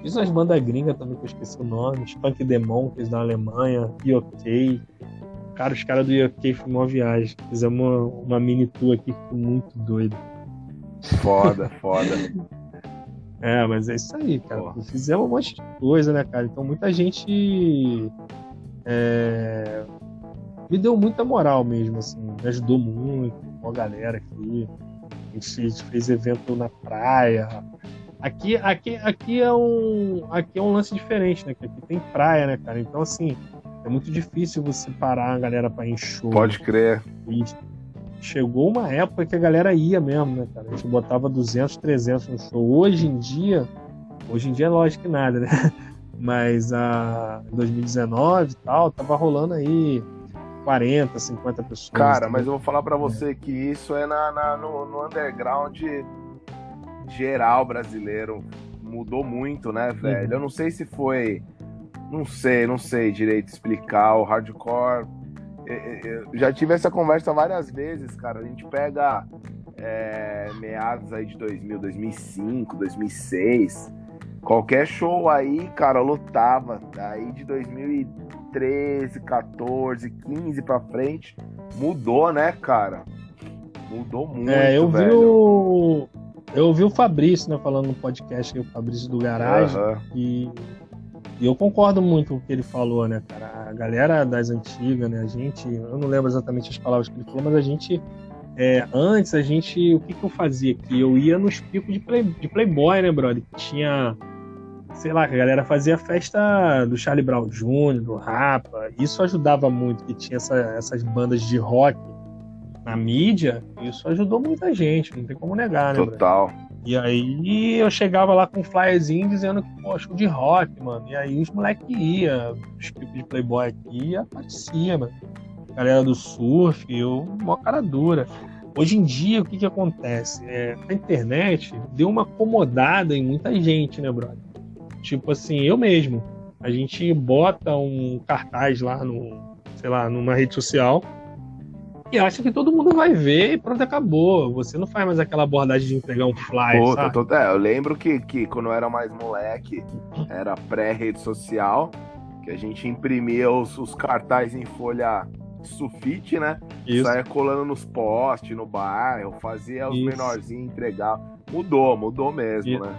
Fiz umas bandas gringas também que eu esqueci o nome, Spunk Demon, que é da Alemanha, OK. Cara, os caras do OK foi uma viagem. Fizemos uma, uma mini tour aqui que foi muito doido. Foda, foda. É, mas é isso aí, cara. Porra. Fizemos um monte de coisa, né, cara? Então muita gente é... me deu muita moral mesmo, assim, me ajudou muito com a galera aqui. A gente fez evento na praia. Aqui, aqui, aqui é um, aqui é um lance diferente, né? Aqui tem praia, né, cara? Então assim, é muito difícil você parar a galera para show. Pode crer. E chegou uma época que a galera ia mesmo, né, cara? A gente botava 200, 300 no show. Hoje em dia, hoje em dia, lógico que nada, né? Mas a 2019 e tal, tava rolando aí 40, 50 pessoas. Cara, mas eu vou falar para você que isso é na, na no, no, underground geral brasileiro. Mudou muito, né, velho? Uhum. Eu não sei se foi. Não sei, não sei direito explicar. O hardcore eu é, é, já tive essa conversa várias vezes, cara. A gente pega é, meados aí de 2000, 2005, 2006. Qualquer show aí, cara, lotava. Aí de 2013, 14, 15 pra frente, mudou, né, cara? Mudou muito, é, eu velho. Vi o... Eu ouvi o Fabrício, né, falando no podcast, o Fabrício do Garagem, uhum. e e eu concordo muito com o que ele falou, né, cara? A galera das antigas, né? A gente, eu não lembro exatamente as palavras que ele falou, mas a gente, é, antes a gente, o que, que eu fazia aqui? Eu ia nos picos de, play, de Playboy, né, brother? Tinha, sei lá, que a galera fazia festa do Charlie Brown Jr., do Rapa. Isso ajudava muito, que tinha essa, essas bandas de rock na mídia. Isso ajudou muita gente, não tem como negar, né? Total. Brother? E aí eu chegava lá com um flyerzinho dizendo que, pô, show de rock, mano. E aí os moleques iam, os clipes de Playboy aqui, e aparecia, mano. Galera do surf, eu, mó cara dura. Hoje em dia, o que que acontece? É, a internet deu uma acomodada em muita gente, né, brother? Tipo assim, eu mesmo. A gente bota um cartaz lá no, sei lá, numa rede social e acha que todo mundo vai ver e pronto, acabou. Você não faz mais aquela abordagem de entregar um flyer. Pô, sabe? Tô, é, eu lembro que, que quando eu era mais moleque, era pré-rede social, que a gente imprimia os, os cartazes em folha sulfite, né? Isso. Saia colando nos postes, no bairro, fazia os Isso. menorzinhos entregar. Mudou, mudou mesmo, Isso. né?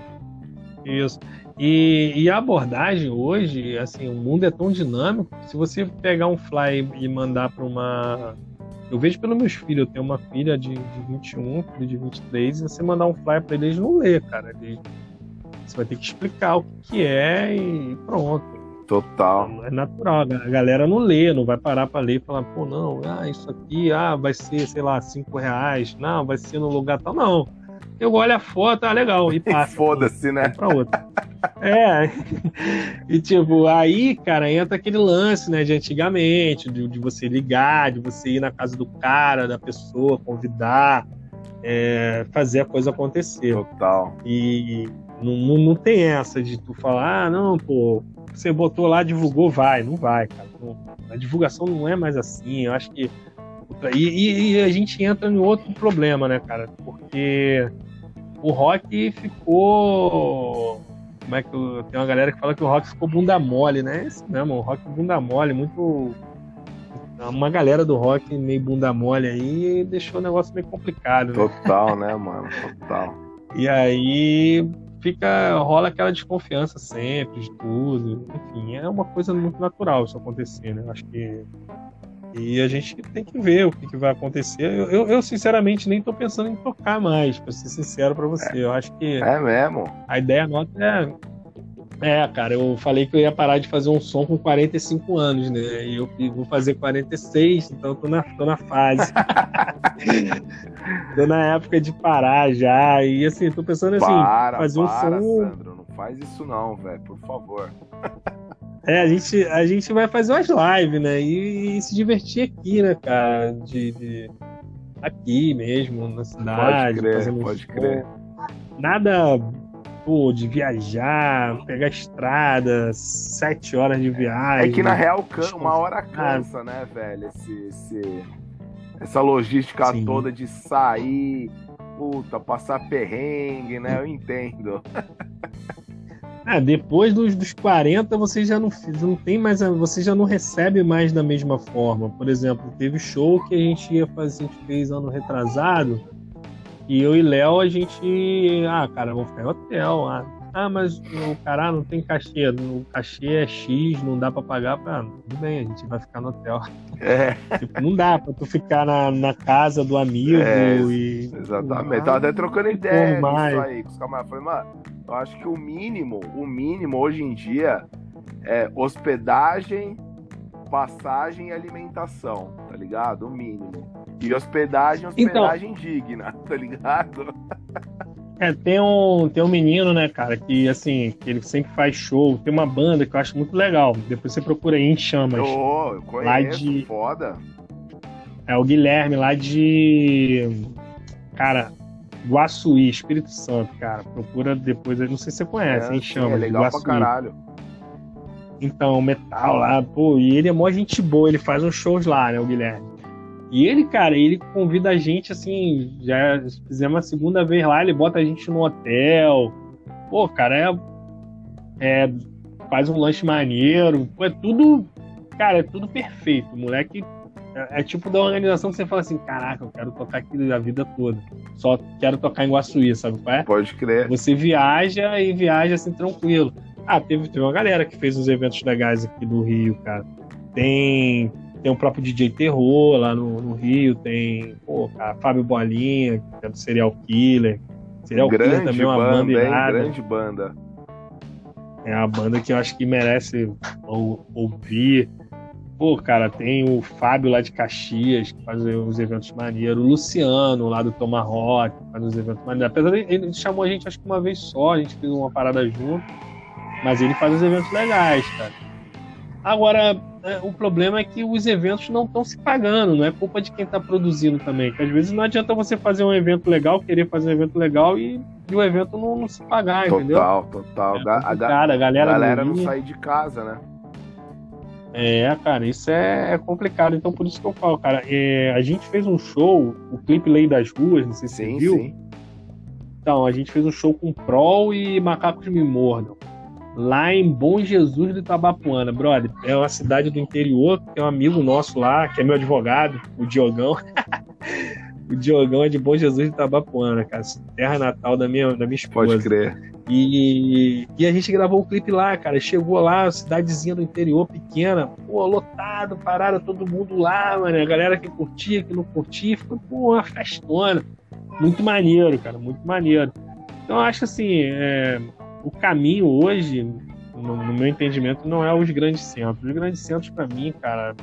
Isso. E, e, a abordagem hoje, assim, o mundo é tão dinâmico. Se você pegar um fly e mandar para uma eu vejo pelos meus filhos, eu tenho uma filha de, de 21, filho de 23, e você mandar um flyer para eles não ler, cara. Eles, você vai ter que explicar o que é e pronto. Total. É natural, a galera não lê, não vai parar para ler e falar, pô, não, ah, isso aqui, ah, vai ser, sei lá, cinco reais, não, vai ser no lugar tal. Não. Eu olho a foto, ah, legal, e passa. Foda-se, né? Pra outra. É. E tipo, aí, cara, entra aquele lance, né, de antigamente, de, de você ligar, de você ir na casa do cara, da pessoa, convidar, é, fazer a coisa acontecer. Total. E não, não, não, tem essa de tu falar, ah, não, pô, você botou lá, divulgou, vai. Não vai, cara. Não, a divulgação não é mais assim. Eu acho que. E, e, a gente entra em outro problema, né, cara? Porque o rock ficou como é que eu, tem uma galera que fala que o rock ficou bunda mole, né? É isso mesmo, o rock bunda mole, muito. Uma galera do rock meio bunda mole aí deixou o negócio meio complicado. Né? Total, né, mano? Total. E aí fica rola aquela desconfiança sempre de tudo. Enfim, é uma coisa muito natural isso acontecer, né? Acho que e a gente tem que ver o que, que vai acontecer. Eu, eu, eu, sinceramente, nem tô pensando em tocar mais, pra ser sincero pra você. Eu acho que. É mesmo? A ideia nota é. É, cara, eu falei que eu ia parar de fazer um som com 45 anos, né? E eu vou fazer 46, então tô na, tô na fase. tô na época de parar já. E assim, tô pensando assim, para, fazer para, um som. Sandro, não faz isso não, velho, por favor. É, a gente, a gente vai fazer umas lives, né? E, e se divertir aqui, né, cara? De, de, aqui mesmo, na cidade. Pode crer, pode crer. Nada pô, de viajar, pegar estrada, sete horas de viagem. É que na real uma hora cansa, né, velho? Esse, esse, essa logística Sim. toda de sair, puta, passar perrengue, né? Eu entendo. Ah, depois dos, dos 40 você já não, não tem mais, você já não recebe mais da mesma forma. Por exemplo, teve show que a gente ia fazer, a gente fez ano retrasado, e eu e Léo, a gente. Ah, cara, vamos ficar em hotel. Ah, ah, mas o cara não tem cachê. O cachê é X, não dá pra pagar. Pra... Ah, tudo bem, a gente vai ficar no hotel. É. Tipo, não dá pra tu ficar na, na casa do amigo é, e. Exatamente. Tava até trocando ideia mais. aí com os camaradas. Falei, mano, eu acho que o mínimo, o mínimo hoje em dia é hospedagem, passagem e alimentação, tá ligado? O mínimo. E hospedagem, então- hospedagem então, digna, tá ligado? É, tem um, tem um menino, né, cara, que assim, que ele sempre faz show, tem uma banda que eu acho muito legal. Depois você procura aí em chamas. Oh, eu conheço, lá de... foda. É o Guilherme, lá de. Cara, Guaçuí, Espírito Santo, cara. Procura depois, eu não sei se você conhece, é, em chamas. É legal pra caralho. Então, metal lá, pô, e ele é mó gente boa, ele faz uns shows lá, né, o Guilherme. E ele, cara, ele convida a gente, assim, já fizemos a segunda vez lá, ele bota a gente no hotel. Pô, cara, é, é faz um lanche maneiro. Pô, é tudo, cara, é tudo perfeito. O moleque é, é, tipo da organização que você fala assim, caraca, eu quero tocar aqui a vida toda. Só quero tocar em Guaçuí, sabe qual é? Pode crer. Você viaja e viaja assim tranquilo. Ah, teve, teve uma galera que fez uns eventos legais aqui do Rio, cara. Tem tem o próprio DJ Terror lá no, no Rio, tem pô, a Fábio Bolinha, que é do Serial Killer. Serial grande Killer também é uma banda, banda irada. grande banda. É uma banda que eu acho que merece ouvir. Pô, cara, tem o Fábio lá de Caxias, que faz uns eventos maneiros. O Luciano lá do Tomahawk, que faz uns eventos maneiros. Apesar de ele chamou a gente acho que uma vez só, a gente fez uma parada junto. Mas ele faz uns eventos legais, cara. Agora, é, o problema é que os eventos não estão se pagando, não é culpa de quem está produzindo também. Que às vezes não adianta você fazer um evento legal, querer fazer um evento legal e, e o evento não, não, se pagar, total, entendeu? Total, total. É a, a, a, galera, galera não sair de casa, né? É, cara, isso é, é, complicado. Então, por isso que eu falo, cara, é, a gente fez um show, o clipe Lei das Ruas, não sei se sim, você viu. Sim. Então, a gente fez um show com Prol e Macacos Me Mordam lá em Bom Jesus do Itabapuana, brother. É uma cidade do interior, tem um amigo nosso lá, que é meu advogado, o Diogão. o Diogão é de Bom Jesus do Itabapuana, cara. Terra natal da minha, da minha esposa. Pode crer. E, e a gente gravou o um clipe lá, cara. Chegou lá, cidadezinha do interior, pequena, pô, lotado, parada, todo mundo lá, mano. A galera que curtia, que não curtia, ficou, pô, uma festona. Muito maneiro, cara, muito maneiro. Então, eu acho assim, é, o caminho hoje, no, no, meu entendimento, não é os grandes centros. Os grandes centros, para mim, cara,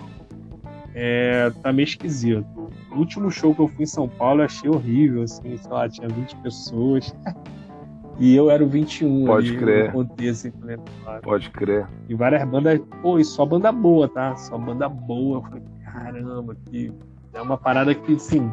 é, tá meio esquisito. O último show que eu fui em São Paulo eu achei horrível, assim, sei lá, tinha 20 pessoas. E eu era o 21 Pode ali, crer. Contexto, né? Pode crer. E várias bandas, pô, e só banda boa, tá? Só banda boa. Eu falei, caramba, que é uma parada que, assim,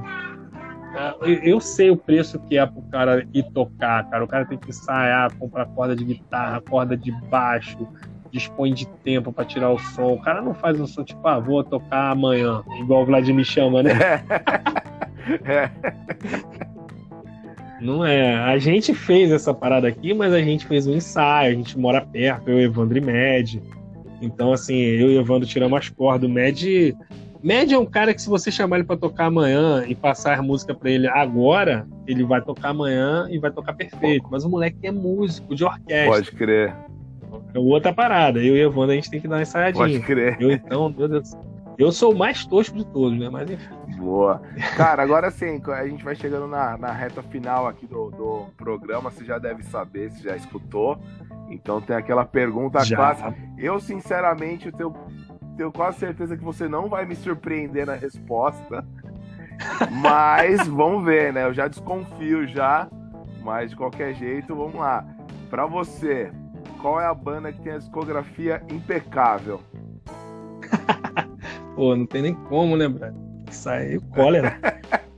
eu sei o preço que é pro cara ir tocar, cara. O cara tem que ensaiar, comprar corda de guitarra, corda de baixo, dispõe de tempo para tirar o som. O cara não faz um som tipo, ah, vou tocar amanhã, igual o Vladimir chama, né? É. Não é. A gente fez essa parada aqui, mas a gente fez um ensaio, a gente mora perto, eu, Evandro e Med. Então, assim, eu e Evandro tiramos as cordas. O Med Média é um cara que se você chamar ele para tocar amanhã e passar a música para ele agora, ele vai tocar amanhã e vai tocar perfeito. Mas o moleque é músico de orquestra. Pode crer. É outra parada. Eu e Evandro a gente tem que dar uma ensaiadinha. Pode crer. Eu então, meu Deus. Eu sou o mais tosco de todos, né? Mas enfim. Boa. Cara, agora sim, a gente vai chegando na, na reta final aqui do, do programa. Você já deve saber, você já escutou. Então tem aquela pergunta já. clássica. Eu, sinceramente, tenho tenho quase certeza que você não vai me surpreender na resposta. Mas vamos ver, né? Eu já desconfio já. Mas de qualquer jeito, vamos lá. Para você, qual é a banda que tem a discografia impecável? Pô, não tem nem como lembrar. Isso aí, cólera.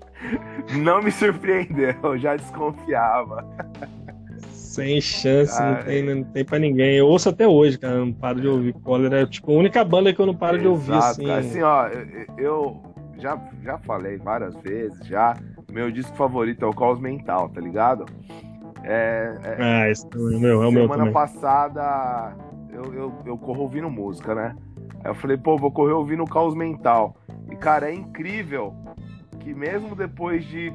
não me surpreendeu, eu já desconfiava. Sem chance, não tem, não tem pra ninguém. Eu ouço até hoje, cara. Não paro de ouvir. Cólera é tipo a única banda que eu não paro de ouvir, assim. Cara. Assim, ó, eu, já, já falei várias vezes, já. Meu disco favorito é o Caos Mental, tá ligado? É, é, ah, esse é o meu, é o meu Semana passada eu, eu, eu corro ouvindo música, né? Aí eu falei, pô, vou correr ouvindo Caos Mental. E, cara, é incrível que mesmo depois de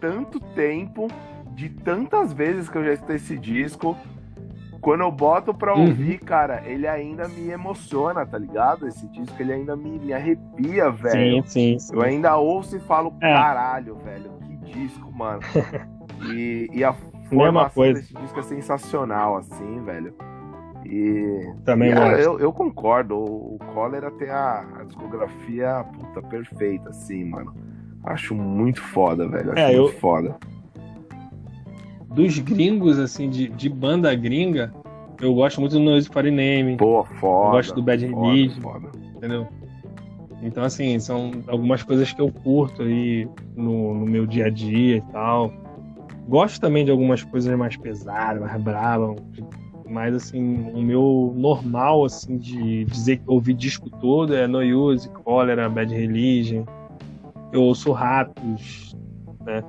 tanto tempo, de tantas vezes que eu já escutei esse disco, quando eu boto pra uhum. ouvir, uhum. cara, ele ainda me emociona, tá ligado? Esse disco, ele ainda me, me arrepia, velho. Sim, sim, sim. Eu ainda ouço e falo, é. caralho, velho, que disco, mano. e, e a formação desse disco é sensacional, assim, velho. E, Também e, ah, eu, eu, concordo, o, o Cólera tem a, a, discografia puta, perfeita, assim, mano. Acho muito foda, velho. Acho é, muito eu... foda dos gringos, assim, de, de banda gringa, eu gosto muito do Noise for Name. Pô, foda. Eu gosto do Bad Religion. Entendeu? Então, assim, são algumas coisas que eu curto aí no, no, meu dia a dia e tal. Gosto também de algumas coisas mais pesadas, mais bravas. Mas, assim, o meu normal, assim, de dizer que ouvi disco todo é No Use, Cólera, Bad Religion. Eu ouço Ratos, né?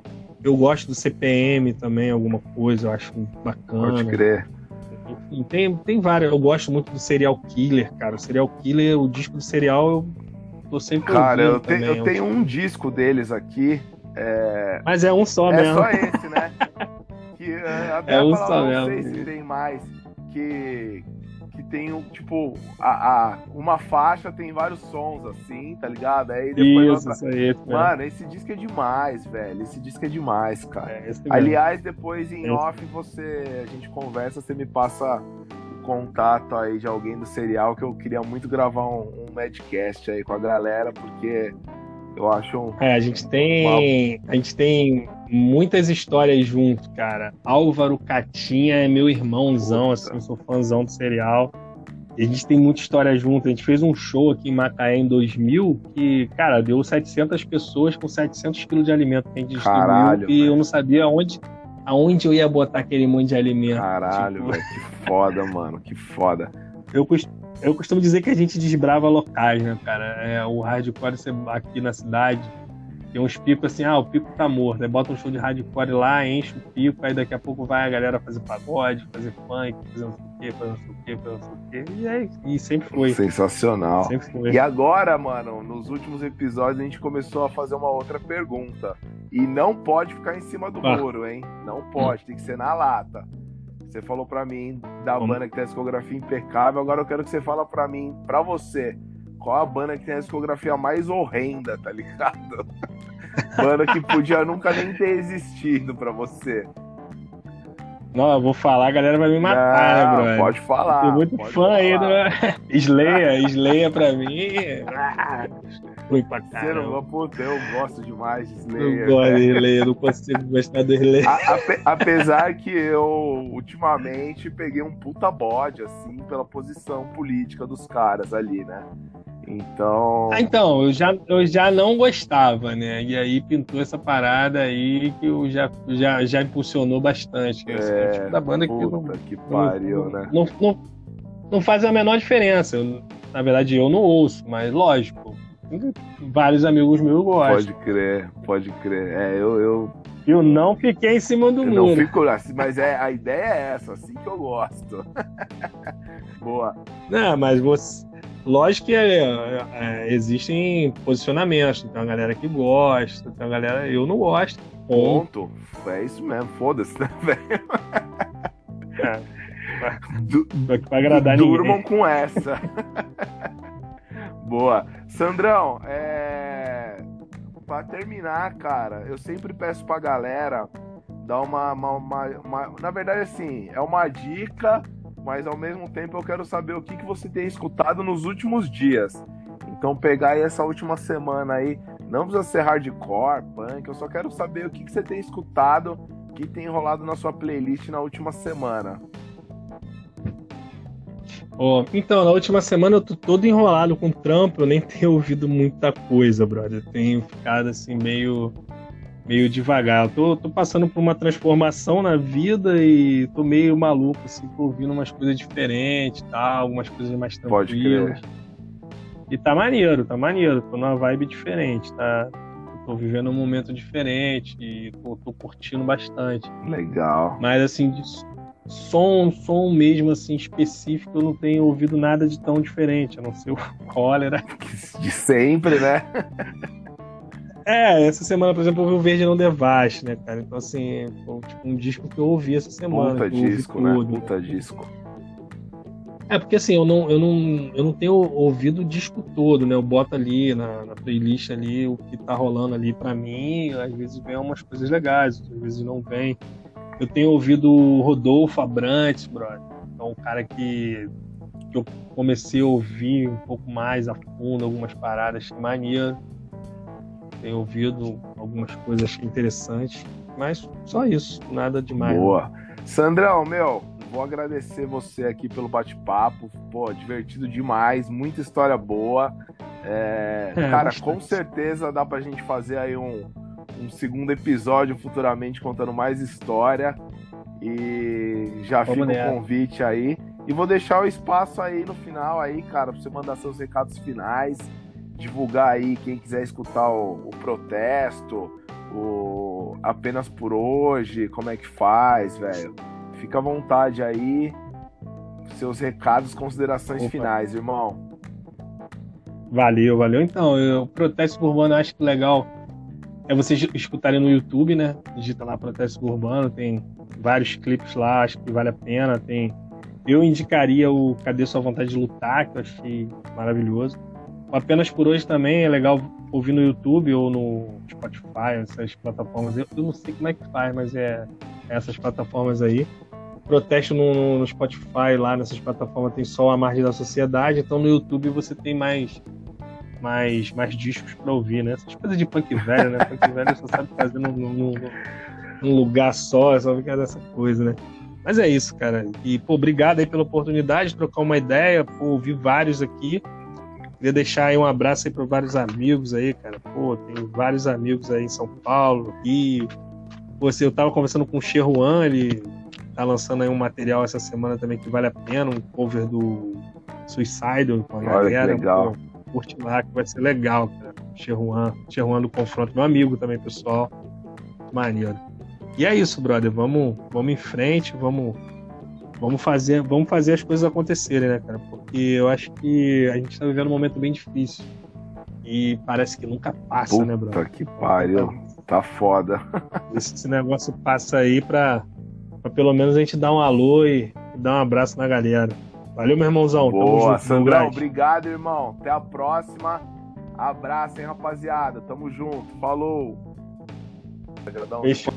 Eu gosto do CPM também, alguma coisa, eu acho bacana. Pode crer. Enfim, tem, tem várias. Eu gosto muito do Serial Killer, cara. O Serial Killer, o disco do serial, eu tô sempre Cara, eu, te, eu tenho um disco deles aqui. É... Mas é um só é mesmo. É só esse, né? que, é, até é um só não mesmo. sei se tem mais. Que, tem, tipo, a, a, uma faixa tem vários sons, assim, tá ligado? Aí depois. Isso, outra... isso aí, Mano, esse disco é demais, velho. Esse disco é demais, cara. É, Aliás, depois em off você. A gente conversa, você me passa o contato aí de alguém do serial que eu queria muito gravar um, um Madcast aí com a galera, porque eu acho um. É, a gente tem. A gente tem muitas histórias junto, cara. Álvaro Catinha é meu irmãozão, assim, eu sou fãzão do serial. E a gente tem muita história junto. A gente fez um show aqui em Macaé em 2000 que, cara, deu 700 pessoas com 700 quilos de alimento que a gente distribuiu. Caralho, e eu não sabia aonde, aonde eu ia botar aquele monte de alimento. Caralho, tipo... velho, que foda, mano, que foda. Eu, eu costumo dizer que a gente desbrava locais, né, cara? É, o hardcore aqui na cidade tem uns picos assim, ah, o pico tá morto. Aí bota um show de hardcore lá, enche o pico, aí daqui a pouco vai a galera fazer pagode, fazer funk, fazer não sei o quê, fazer não sei o quê, fazer não sei o quê. E, aí, e sempre foi. Sensacional. Sempre foi. E agora, mano, nos últimos episódios a gente começou a fazer uma outra pergunta. E não pode ficar em cima do ah. muro, hein? Não pode, tem que ser na lata. Você falou para mim da banda que tem a discografia impecável, agora eu quero que você fala para mim, para você, qual a banda que tem a discografia mais horrenda, tá ligado? banda que podia nunca nem ter existido para você. Não, eu vou falar, a galera vai me matar, Não, né, brother? Pode falar. Tô muito fã falar. aí do. Slayer, Slayer pra mim. Foi pra caramba. Você não, eu gosto demais de Slayer. Eu gosto de Slayer, não consigo gostar do Slayer. apesar que eu, ultimamente, peguei um puta bode, assim, pela posição política dos caras ali, né? Então. Ah, então, eu já, eu já não gostava, né? E aí pintou essa parada aí que eu já, já, já impulsionou bastante. É, é tipo da banda puta que, não, que pariu, não, né? Não, não, não, faz a menor diferença. Eu, na verdade, eu não ouço, mas lógico. Vários amigos meus gostam. Pode crer, pode crer. É, eu, eu eu não fiquei em cima do eu muro. Não fico assim, mas é, a ideia é essa, assim que eu gosto. Boa. Não, mas você, Lógico que é, é, existem posicionamentos, tem uma galera que gosta, tem uma galera. Eu não gosto. Ponto. É isso mesmo, foda-se, né, velho? É. Du pra agradar Durmam ninguém. com essa. Boa. Sandrão, é... pra terminar, cara, eu sempre peço pra galera dar uma, uma, uma, uma. Na verdade, assim, é uma dica mas ao mesmo tempo eu quero saber o que, que você tem escutado nos últimos dias. Então pegar aí essa última semana aí, não precisa ser hardcore, punk, eu só quero saber o que, que você tem escutado, que tem rolado na sua playlist na última semana. Oh, então, na última semana eu tô todo enrolado com trampo, eu nem tenho ouvido muita coisa, brother. Eu tenho ficado assim meio meio devagar. Eu tô, tô passando por uma transformação na vida e tô meio maluco, assim, tô ouvindo umas coisas diferentes, tá? algumas coisas mais tranquilas. Pode crer. E tá maneiro, tá maneiro, tô numa vibe diferente, tá? tô vivendo um momento diferente e tô, tô curtindo bastante. Legal. Mas assim, som, som mesmo assim específico, eu não tenho ouvido nada de tão diferente, a não ser o cólera. De sempre, né? É, essa semana, por exemplo, eu ouvi o Verde Não Devaste, né, cara? Então, assim, foi tipo, um disco que eu ouvi essa semana. Puta disco, né? Puta disco. É, porque assim, eu não, eu não, eu não tenho ouvido o disco todo, né? Eu boto ali na, na playlist ali o que tá rolando ali para mim, às vezes vem umas coisas legais, às vezes não vem. Eu tenho ouvido o Rodolfo Abrantes, brother. Então, um cara que, que eu comecei a ouvir um pouco mais a fundo, algumas paradas que mania. Tenho ouvido algumas coisas interessantes, mas só isso, nada demais. Boa. Sandrão, meu, vou agradecer você aqui pelo bate-papo. Pô, divertido demais, muita história boa. É, é, cara, com certeza dá pra gente fazer aí um, um segundo episódio futuramente contando mais história. E já Vamos fica o convite aí. E vou deixar o espaço aí no final aí, cara, pra você mandar seus recados finais, divulgar aí quem quiser escutar o, o protesto, o apenas por hoje, como é que faz, velho. Fica à vontade aí. Seus recados, considerações Opa. finais, irmão. Valeu, valeu. Então, eu, o protesto urbano eu acho que legal é vocês escutarem no YouTube, né? Digita lá Protesto Urbano, tem vários clipes lá, acho que vale a pena. Tem. Eu indicaria o Cadê Sua Vontade de Lutar, que eu achei maravilhoso. Apenas por hoje também é legal ouvir no YouTube ou no Spotify, essas plataformas. Eu, não sei como é que faz, mas é essas plataformas aí. Protesto no, no Spotify, lá nessas plataformas, tem só a margem da sociedade. Então no YouTube você tem mais mais, mais discos para ouvir, né? Essas coisas de punk velho, né? Punk velho só sabe fazer num, num, num lugar só, só fica dessa coisa, né? Mas é isso, cara. E, pô, obrigado aí pela oportunidade de trocar uma ideia, pô, ouvir vários aqui. Queria deixar aí um abraço aí para vários amigos aí, cara. Pô, tem vários amigos aí em São Paulo, Rio. Pô, assim, eu tava conversando com o Cheruan, ele tá lançando aí um material essa semana também que vale a pena, um cover do Suicidal com a galera. Legal. Pô, curte lá, que vai ser legal, cara. Cheruan, Cheruan do Confronto, meu amigo também, pessoal. Maneiro. E é isso, brother. Vamos, vamos em frente, vamos, vamos fazer, vamos fazer as coisas acontecerem, né, cara? Porque eu acho que a gente tá vivendo um momento bem difícil. E parece que nunca passa, Puta né, brother? que pariu. Tá foda. Esse negócio passa aí pra, pra pelo menos a gente dar um alô e, e dar um abraço na galera. Valeu, meu irmãozão. Boa, Sandrão. Obrigado, irmão. Até a próxima. Abraço, hein, rapaziada. Tamo junto. Falou. Fechou.